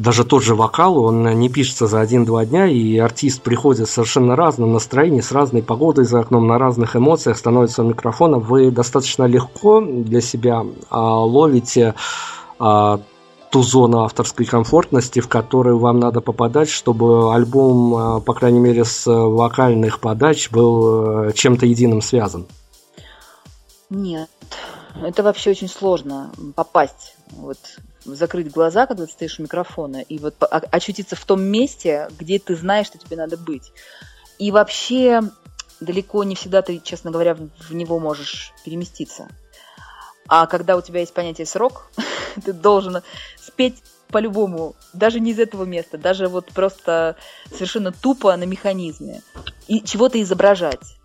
A: даже тот же вокал, он не пишется за один-два дня, и артист приходит совершенно разном настроении, с разной погодой за окном, на разных эмоциях, становится микрофона. Вы достаточно легко для себя а, ловите а, ту зону авторской комфортности, в которую вам надо попадать, чтобы альбом, а, по крайней мере, с вокальных подач был э, чем-то единым связан?
B: Нет, это вообще очень сложно попасть вот закрыть глаза, когда ты стоишь у микрофона, и вот очутиться в том месте, где ты знаешь, что тебе надо быть. И вообще далеко не всегда ты, честно говоря, в него можешь переместиться. А когда у тебя есть понятие срок, [laughs] ты должен спеть по-любому, даже не из этого места, даже вот просто совершенно тупо на механизме. И чего-то изображать.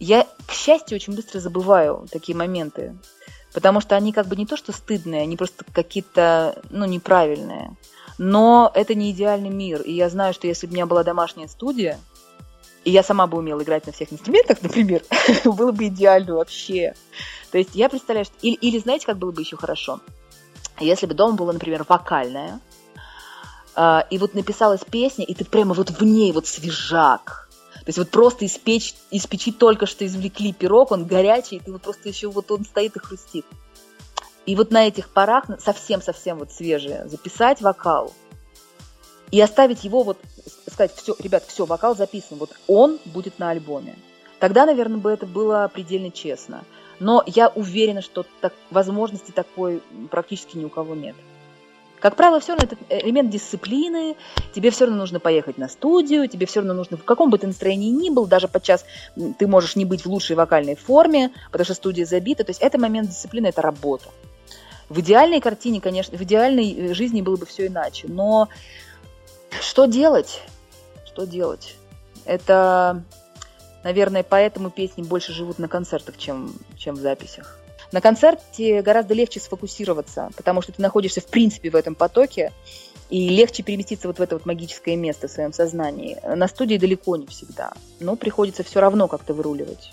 B: Я, к счастью, очень быстро забываю такие моменты. Потому что они как бы не то, что стыдные, они просто какие-то, ну, неправильные. Но это не идеальный мир. И я знаю, что если бы у меня была домашняя студия, и я сама бы умела играть на всех инструментах, например, [laughs] было бы идеально вообще. То есть я представляю, что... Или, или знаете, как было бы еще хорошо? Если бы дома была, например, вокальная, а, и вот написалась песня, и ты прямо вот в ней вот свежак, то есть вот просто из, печь, из печи только что извлекли пирог, он горячий, и ты вот просто еще вот он стоит и хрустит. И вот на этих парах, совсем-совсем вот свежие, записать вокал и оставить его вот, сказать, все, ребят, все, вокал записан, вот он будет на альбоме. Тогда, наверное, бы это было предельно честно. Но я уверена, что так, возможности такой практически ни у кого нет. Как правило, все равно это элемент дисциплины, тебе все равно нужно поехать на студию, тебе все равно нужно, в каком бы ты настроении ни был, даже подчас ты можешь не быть в лучшей вокальной форме, потому что студия забита, то есть это момент дисциплины, это работа. В идеальной картине, конечно, в идеальной э, жизни было бы все иначе, но что делать? Что делать? Это, наверное, поэтому песни больше живут на концертах, чем, чем в записях. На концерте гораздо легче сфокусироваться, потому что ты находишься в принципе в этом потоке, и легче переместиться вот в это вот магическое место в своем сознании. На студии далеко не всегда, но приходится все равно как-то выруливать.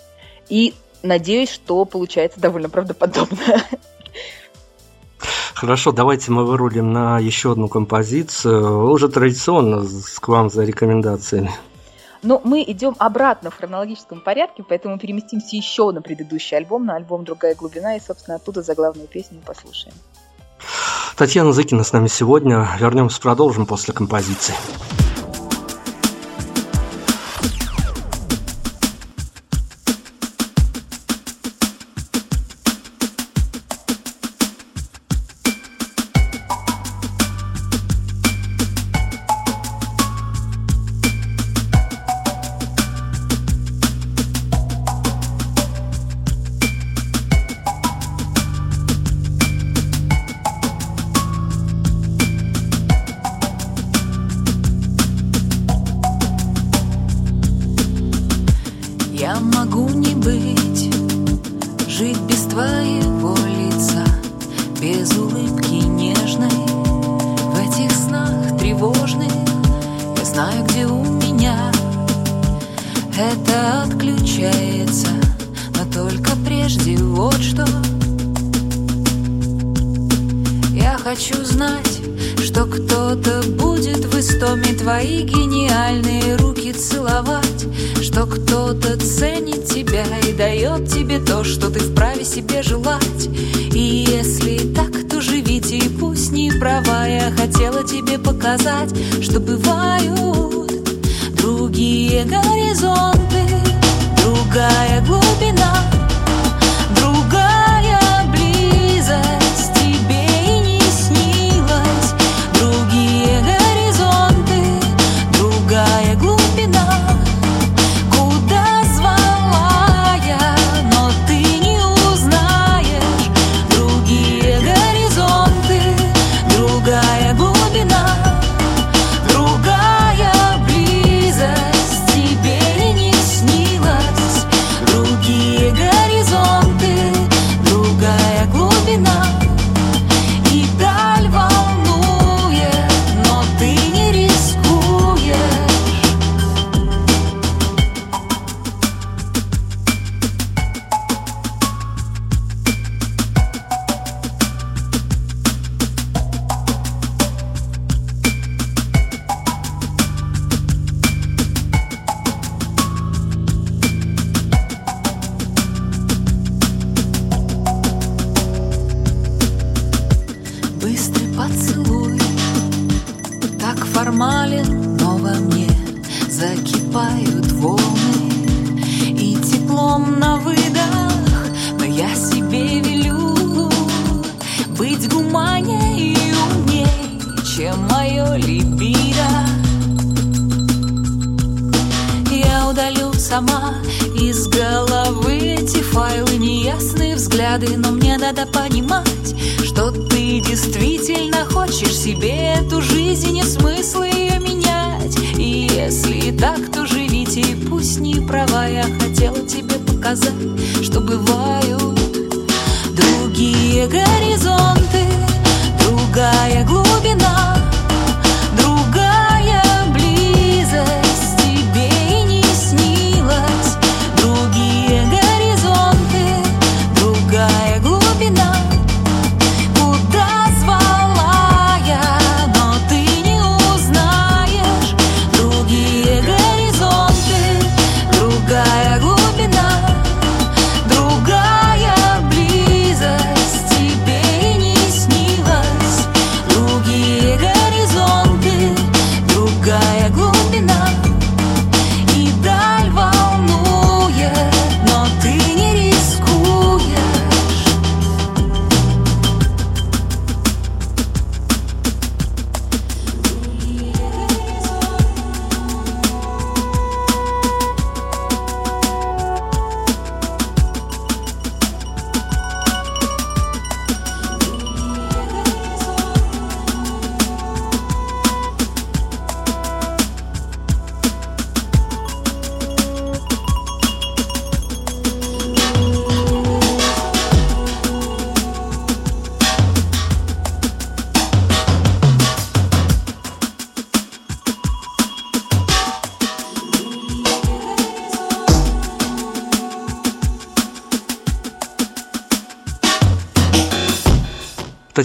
B: И надеюсь, что получается довольно правдоподобно.
A: Хорошо, давайте мы вырулим на еще одну композицию. Уже традиционно к вам за рекомендациями.
B: Но мы идем обратно в хронологическом порядке, поэтому переместимся еще на предыдущий альбом, на альбом «Другая глубина», и, собственно, оттуда заглавную песню послушаем.
A: Татьяна Зыкина с нами сегодня. Вернемся, продолжим после композиции.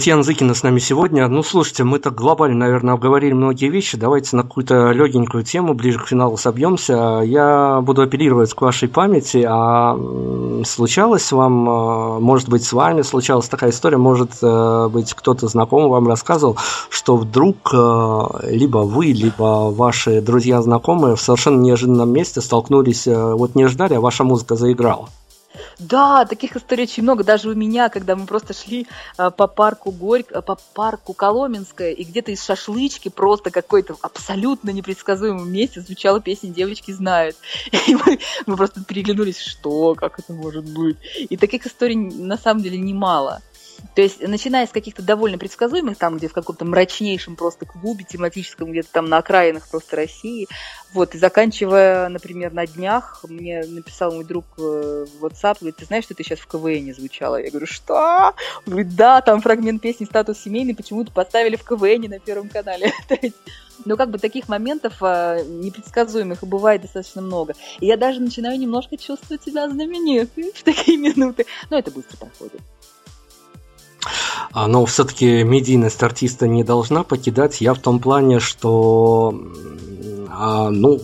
A: Татьяна Зыкина с нами сегодня. Ну, слушайте, мы так глобально, наверное, обговорили многие вещи. Давайте на какую-то легенькую тему ближе к финалу собьемся. Я буду апеллировать к вашей памяти. А случалось вам, э, может быть, с вами случалась такая история, может э, быть, кто-то знакомый вам рассказывал, что вдруг э, либо вы, либо ваши друзья-знакомые в совершенно неожиданном месте столкнулись, э, вот не ждали, а ваша музыка заиграла.
B: Да, таких историй очень много. Даже у меня, когда мы просто шли э, по парку Горько, по парку Коломенское, и где-то из шашлычки просто какой-то абсолютно непредсказуемом месте звучала песня «Девочки знают». [laughs] И мы, мы просто переглянулись, что, как это может быть. И таких историй на самом деле немало. То есть, начиная с каких-то довольно предсказуемых, там, где в каком-то мрачнейшем просто клубе тематическом, где-то там на окраинах просто России, вот, и заканчивая, например, на днях, мне написал мой друг э, в WhatsApp, говорит, ты знаешь, что ты сейчас в КВН звучала? Я говорю, что? Он говорит, да, там фрагмент песни «Статус семейный» почему-то поставили в КВН на Первом канале. [laughs] Но как бы таких моментов а, непредсказуемых бывает достаточно много. И я даже начинаю немножко чувствовать себя знаменитой в такие [laughs] минуты. Но это быстро проходит.
A: А, но все-таки медийность артиста не должна покидать. Я в том плане, что а, ну,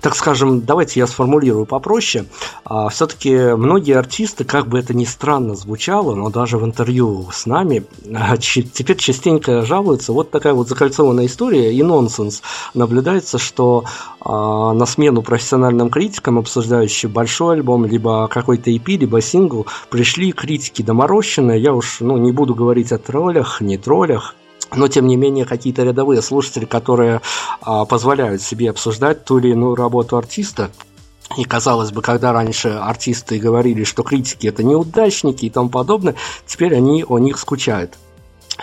A: так скажем, давайте я сформулирую попроще. А, Все-таки многие артисты, как бы это ни странно звучало, но даже в интервью с нами а, теперь частенько жалуются. Вот такая вот закольцованная история и нонсенс. Наблюдается, что а, на смену профессиональным критикам, обсуждающим большой альбом, либо какой-то EP, либо сингл, пришли критики доморощенные. Я уж ну, не буду говорить о троллях, не троллях, но тем не менее какие-то рядовые слушатели, которые а, позволяют себе обсуждать ту или иную работу артиста, и казалось бы, когда раньше артисты говорили, что критики это неудачники и тому подобное, теперь они о них скучают.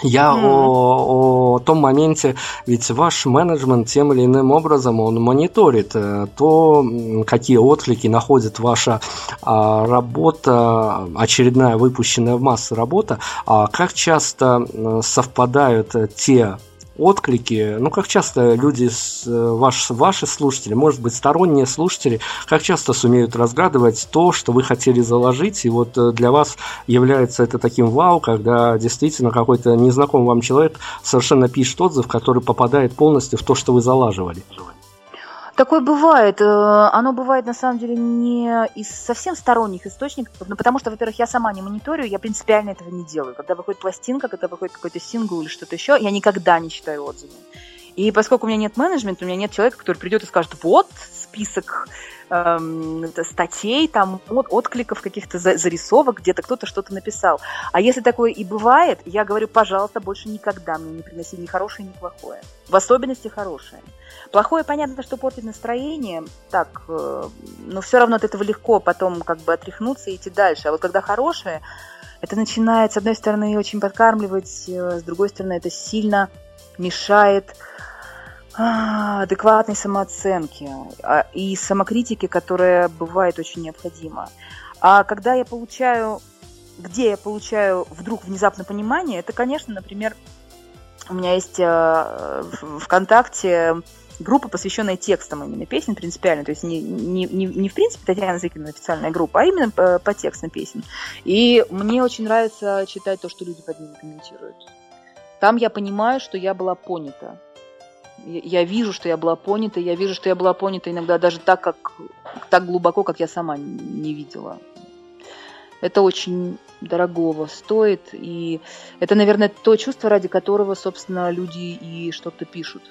A: Я mm. о, о том моменте, ведь ваш менеджмент тем или иным образом он мониторит э, то, какие отклики находит ваша а, работа, очередная выпущенная в массы работа, а как часто совпадают те отклики, ну, как часто люди, э, ваш, ваши слушатели, может быть, сторонние слушатели, как часто сумеют разгадывать то, что вы хотели заложить, и вот э, для вас является это таким вау, когда действительно какой-то незнакомый вам человек совершенно пишет отзыв, который попадает полностью в то, что вы залаживали.
B: Такое бывает. Э, оно бывает, на самом деле, не из совсем сторонних источников, ну, потому что, во-первых, я сама не мониторю, я принципиально этого не делаю. Когда выходит пластинка, когда выходит какой-то сингл или что-то еще, я никогда не читаю отзывы. И поскольку у меня нет менеджмента, у меня нет человека, который придет и скажет, вот список эм, статей, там, от, откликов, каких-то зарисовок, где-то кто-то что-то написал. А если такое и бывает, я говорю, пожалуйста, больше никогда мне не приноси ни хорошее, ни плохое. В особенности хорошее. Плохое, понятно, что портит настроение, так, э, но все равно от этого легко потом как бы отряхнуться и идти дальше. А вот когда хорошее, это начинает, с одной стороны, очень подкармливать, э, с другой стороны, это сильно мешает а, адекватной самооценке а, и самокритике, которая бывает очень необходима. А когда я получаю, где я получаю вдруг внезапно понимание, это, конечно, например, у меня есть э, ВКонтакте группа, посвященная текстам именно песен принципиально, то есть не, не, не, не в принципе Татьяна Зыкина официальная группа, а именно по, по текстам песен. И мне очень нравится читать то, что люди под ними комментируют. Там я понимаю, что я была понята. Я вижу, что я была понята, я вижу, что я была понята иногда даже так, как так глубоко, как я сама не видела. Это очень дорогого стоит, и это, наверное, то чувство, ради которого, собственно, люди и что-то пишут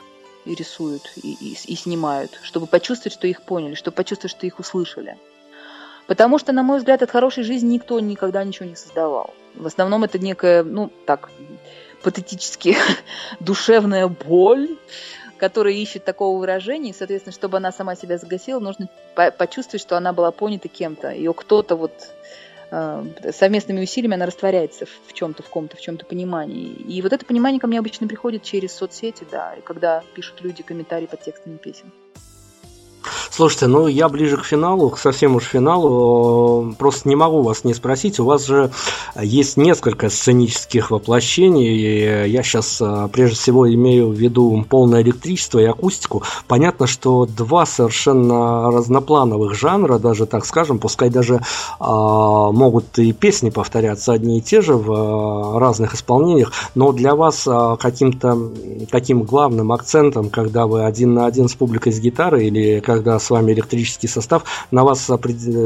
B: и рисуют, и, и, и снимают, чтобы почувствовать, что их поняли, чтобы почувствовать, что их услышали. Потому что, на мой взгляд, от хорошей жизни никто никогда ничего не создавал. В основном это некая, ну, так, патетически [laughs] душевная боль, которая ищет такого выражения, и, соответственно, чтобы она сама себя загасила, нужно почувствовать, что она была понята кем-то. Ее кто-то вот совместными усилиями она растворяется в чем-то, в ком-то, в чем-то понимании. И вот это понимание ко мне обычно приходит через соцсети, да, когда пишут люди комментарии под текстами песен.
A: Слушайте, ну я ближе к финалу, к совсем уж финалу, просто не могу вас не спросить. У вас же есть несколько сценических воплощений. Я сейчас э, прежде всего имею в виду полное электричество и акустику. Понятно, что два совершенно разноплановых жанра, даже так скажем, пускай даже а, могут и песни повторяться одни и те же в а, разных исполнениях, но для вас а, каким-то таким главным акцентом, когда вы один на один с публикой с гитарой или когда с вами электрический состав, на вас,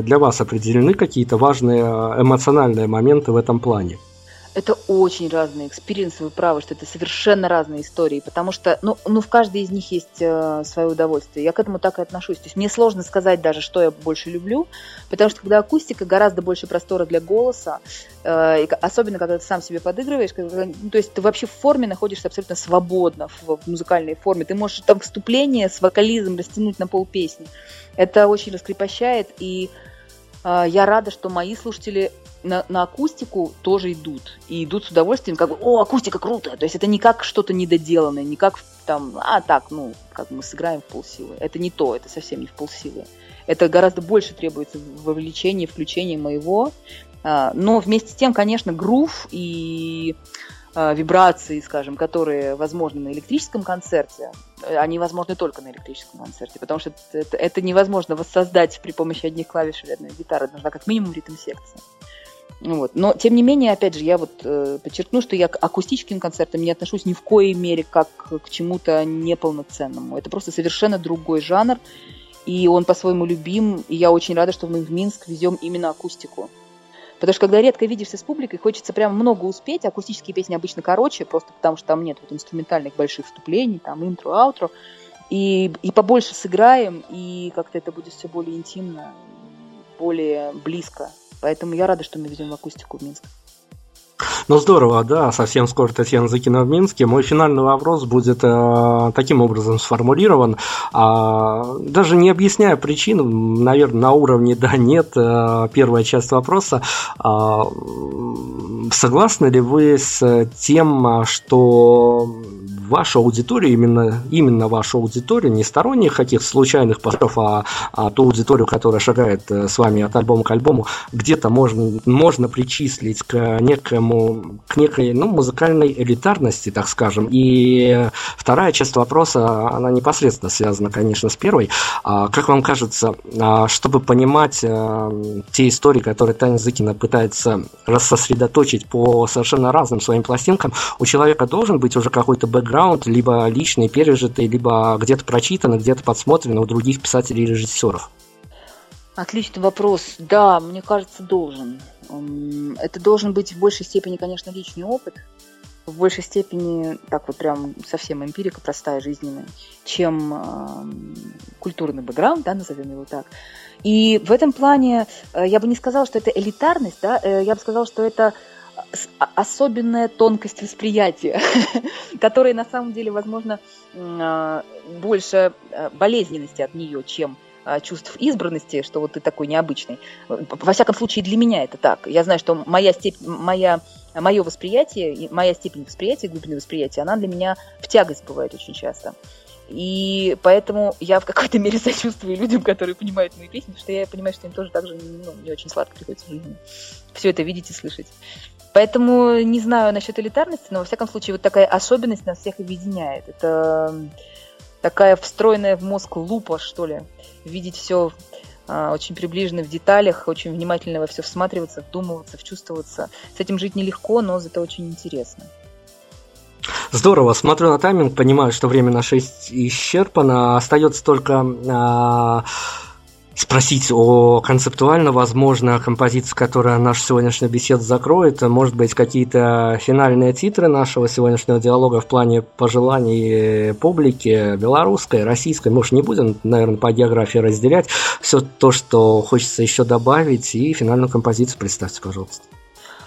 A: для вас определены какие-то важные э, эмоциональные моменты в этом плане?
B: Это очень разные experience ы, вы правы, что это совершенно разные истории, потому что, ну, ну в каждой из них есть э, свое удовольствие. Я к этому так и отношусь. То есть мне сложно сказать даже, что я больше люблю, потому что когда акустика, гораздо больше простора для голоса, э, особенно когда ты сам себе подыгрываешь, когда, ну, то есть ты вообще в форме находишься абсолютно свободно, в, в музыкальной форме. Ты можешь там вступление с вокализмом растянуть на пол песни. Это очень раскрепощает, и я рада, что мои слушатели на, на акустику тоже идут. И идут с удовольствием, как бы, о, акустика круто. То есть это не как что-то недоделанное, не как там, а так, ну, как мы сыграем в полсилы. Это не то, это совсем не в полсилы. Это гораздо больше требуется вовлечения, включения моего. А, но вместе с тем, конечно, грув и а, вибрации, скажем, которые возможны на электрическом концерте, они возможны только на электрическом концерте, потому что это, это невозможно воссоздать при помощи одних клавиш или одной гитары. Нужна как минимум ритм секция. Вот. Но, тем не менее, опять же, я вот э, подчеркну, что я к акустическим концертам не отношусь ни в коей мере как к чему-то неполноценному. Это просто совершенно другой жанр, и он по-своему любим, и я очень рада, что мы в Минск везем именно акустику. Потому что когда редко видишься с публикой, хочется прям много успеть. Акустические песни обычно короче, просто потому что там нет вот инструментальных больших вступлений, там интро, аутро. И, и побольше сыграем, и как-то это будет все более интимно, более близко. Поэтому я рада, что мы везем акустику в Минск.
A: Ну здорово, да, совсем скоро Татьяна Закина в Минске. Мой финальный вопрос будет э, таким образом сформулирован, э, даже не объясняя причин, наверное, на уровне да-нет, э, первая часть вопроса. Э, согласны ли вы с тем, что ваша аудитория, именно, именно ваша аудитория, не сторонних каких-то случайных постов, а, а ту аудиторию, которая шагает э, с вами от альбома к альбому, где-то можно, можно причислить к некому некому, к некой ну, музыкальной элитарности, так скажем. И вторая часть вопроса, она непосредственно связана, конечно, с первой. А, как вам кажется, а, чтобы понимать а, те истории, которые Таня Зыкина пытается рассосредоточить по совершенно разным своим пластинкам, у человека должен быть уже какой-то бэкграунд, либо личный, пережитый, либо где-то прочитанный, где-то подсмотренный у других писателей и режиссеров?
B: Отличный вопрос. Да, мне кажется, должен. Это должен быть в большей степени, конечно, личный опыт, в большей степени, так вот прям совсем эмпирика простая, жизненная, чем э, культурный бэкграунд, да, назовем его так. И в этом плане э, я бы не сказала, что это элитарность, да, э, я бы сказала, что это особенная тонкость восприятия, [laughs] которая на самом деле, возможно, э, больше э, болезненности от нее, чем а, чувств избранности, что вот ты такой необычный. Во всяком случае, для меня это так. Я знаю, что моя степень, моя, мое восприятие, моя степень восприятия, глубины восприятия, она для меня в тягость бывает очень часто. И поэтому я в какой-то мере [laughs] сочувствую людям, которые понимают мои песни, потому что я понимаю, что им тоже так же ну, не очень сладко приходится в жизни все это видеть и слышать. Поэтому не знаю насчет элитарности, но во всяком случае вот такая особенность нас всех объединяет. Это такая встроенная в мозг лупа, что ли. Видеть все а, очень приближенно в деталях, очень внимательно во все всматриваться, вдумываться, вчувствоваться. С этим жить нелегко, но зато очень интересно.
A: Здорово. Смотрю на тайминг, понимаю, что время наше исчерпано. Остается только а, спросить о концептуально, возможно, композиции, которая нашу сегодняшнюю беседу закроет. Может быть, какие-то финальные титры нашего сегодняшнего диалога в плане пожеланий публики белорусской, российской. Может, не будем, наверное, по географии разделять. Все то, что хочется еще добавить. И финальную композицию представьте, пожалуйста.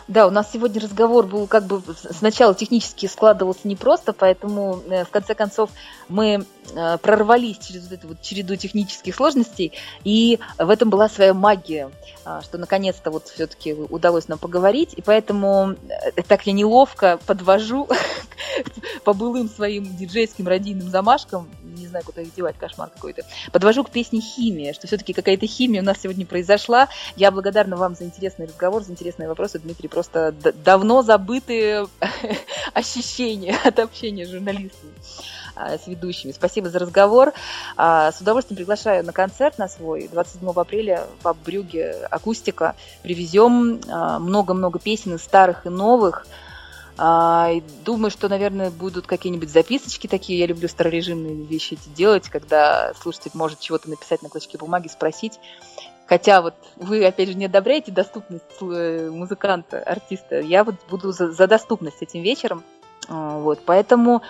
B: Да, у нас сегодня разговор был как бы сначала технически складывался непросто, поэтому э, в конце концов мы э, прорвались через вот эту вот череду технических сложностей, и в этом была своя магия, а, что наконец-то вот все-таки удалось нам поговорить, и поэтому э, так я неловко подвожу [laughs] по былым своим диджейским радийным замашкам, не знаю, куда их девать, кошмар какой-то, подвожу к песне «Химия», что все-таки какая-то химия у нас сегодня произошла. Я благодарна вам за интересный разговор, за интересные вопросы, Дмитрий, просто давно забытые [laughs] ощущения от общения с журналистами. А, с ведущими. Спасибо за разговор. А, с удовольствием приглашаю на концерт на свой 27 апреля в Брюге акустика. Привезем а, много-много песен старых и новых. Думаю, что, наверное, будут какие-нибудь записочки такие. Я люблю старорежимные вещи эти делать, когда слушатель может чего-то написать на клочке бумаги, спросить. Хотя вот вы, опять же, не одобряете доступность э, музыканта, артиста. Я вот буду за, за доступность этим вечером. Вот, поэтому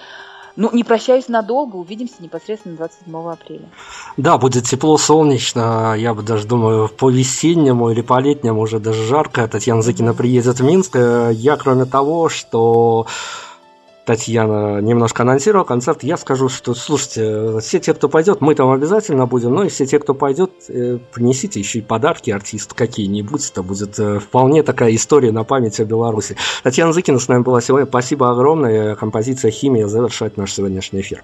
B: ну, не прощаюсь надолго, увидимся непосредственно 27 апреля.
A: Да, будет тепло, солнечно, я бы даже думаю, по весеннему или по летнему уже даже жарко. Татьяна Зыкина приедет в Минск. Я, кроме того, что Татьяна немножко анонсировала концерт, я скажу, что, слушайте, все те, кто пойдет, мы там обязательно будем, но и все те, кто пойдет, э, принесите еще и подарки артист какие-нибудь, это будет э, вполне такая история на память о Беларуси. Татьяна Зыкина с нами была сегодня, спасибо огромное, композиция «Химия» завершает наш сегодняшний эфир.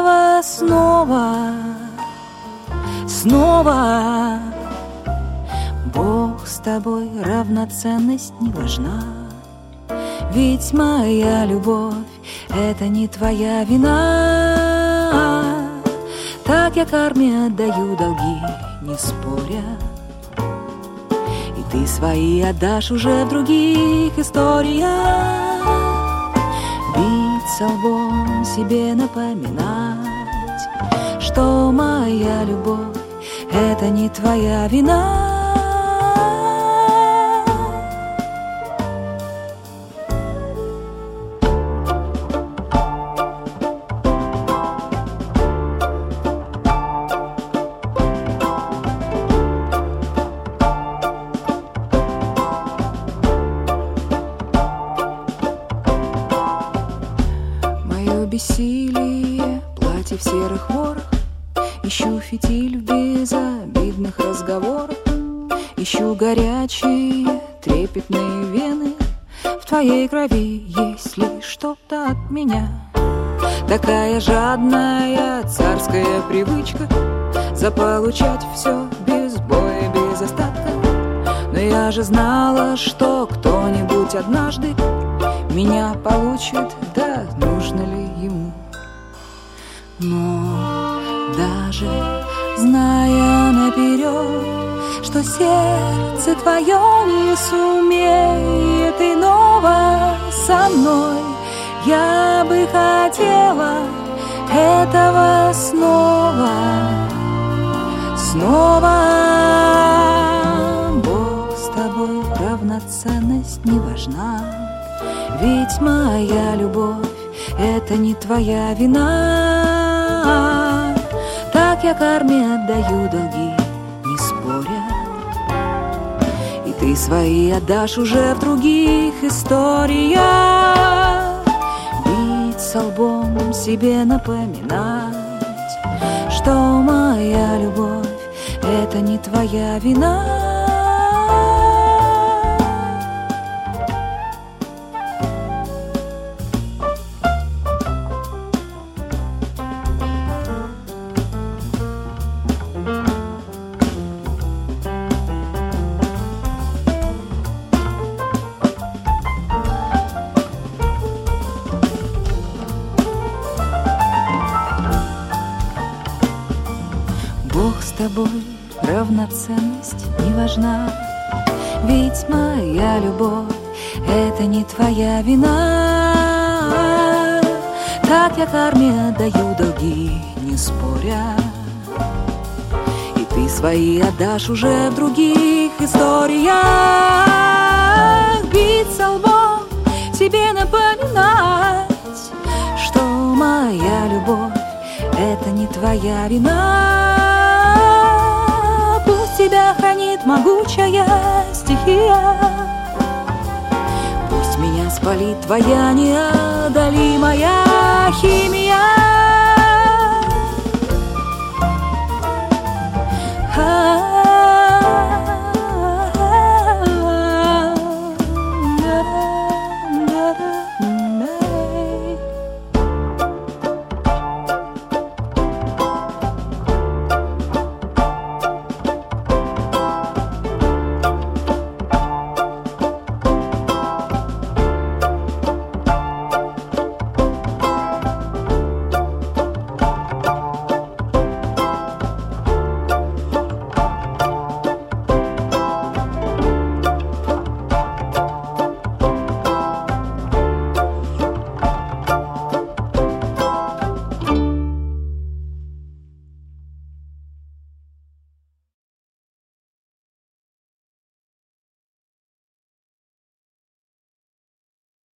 C: Этого снова, снова. Бог с тобой равноценность не важна. Ведь моя любовь — это не твоя вина. Так я карме отдаю долги, не споря. И ты свои отдашь уже в других историях. Биться лбом себе напоминать, что моя любовь — это не твоя вина. Крови есть ли что-то от меня. Такая жадная царская привычка Заполучать все без боя, без остатка. Но я же знала, что кто-нибудь однажды Меня получит, да нужно ли ему. Но даже зная наперед, что сердце твое не сумеет иного со мной, я бы хотела этого снова, снова. Бог с тобой равноценность не важна, ведь моя любовь это не твоя вина. Так я карме отдаю долги, свои отдашь уже в других историях. Биться лбом себе напоминать, что моя любовь — это не твоя вина. Любовь — это не твоя вина. Так я карме отдаю долги, не споря, И ты свои отдашь уже в других историях. Биться лбом тебе напоминать, Что моя любовь — это не твоя вина тебя хранит могучая стихия. Пусть меня спалит твоя неодолимая химия. А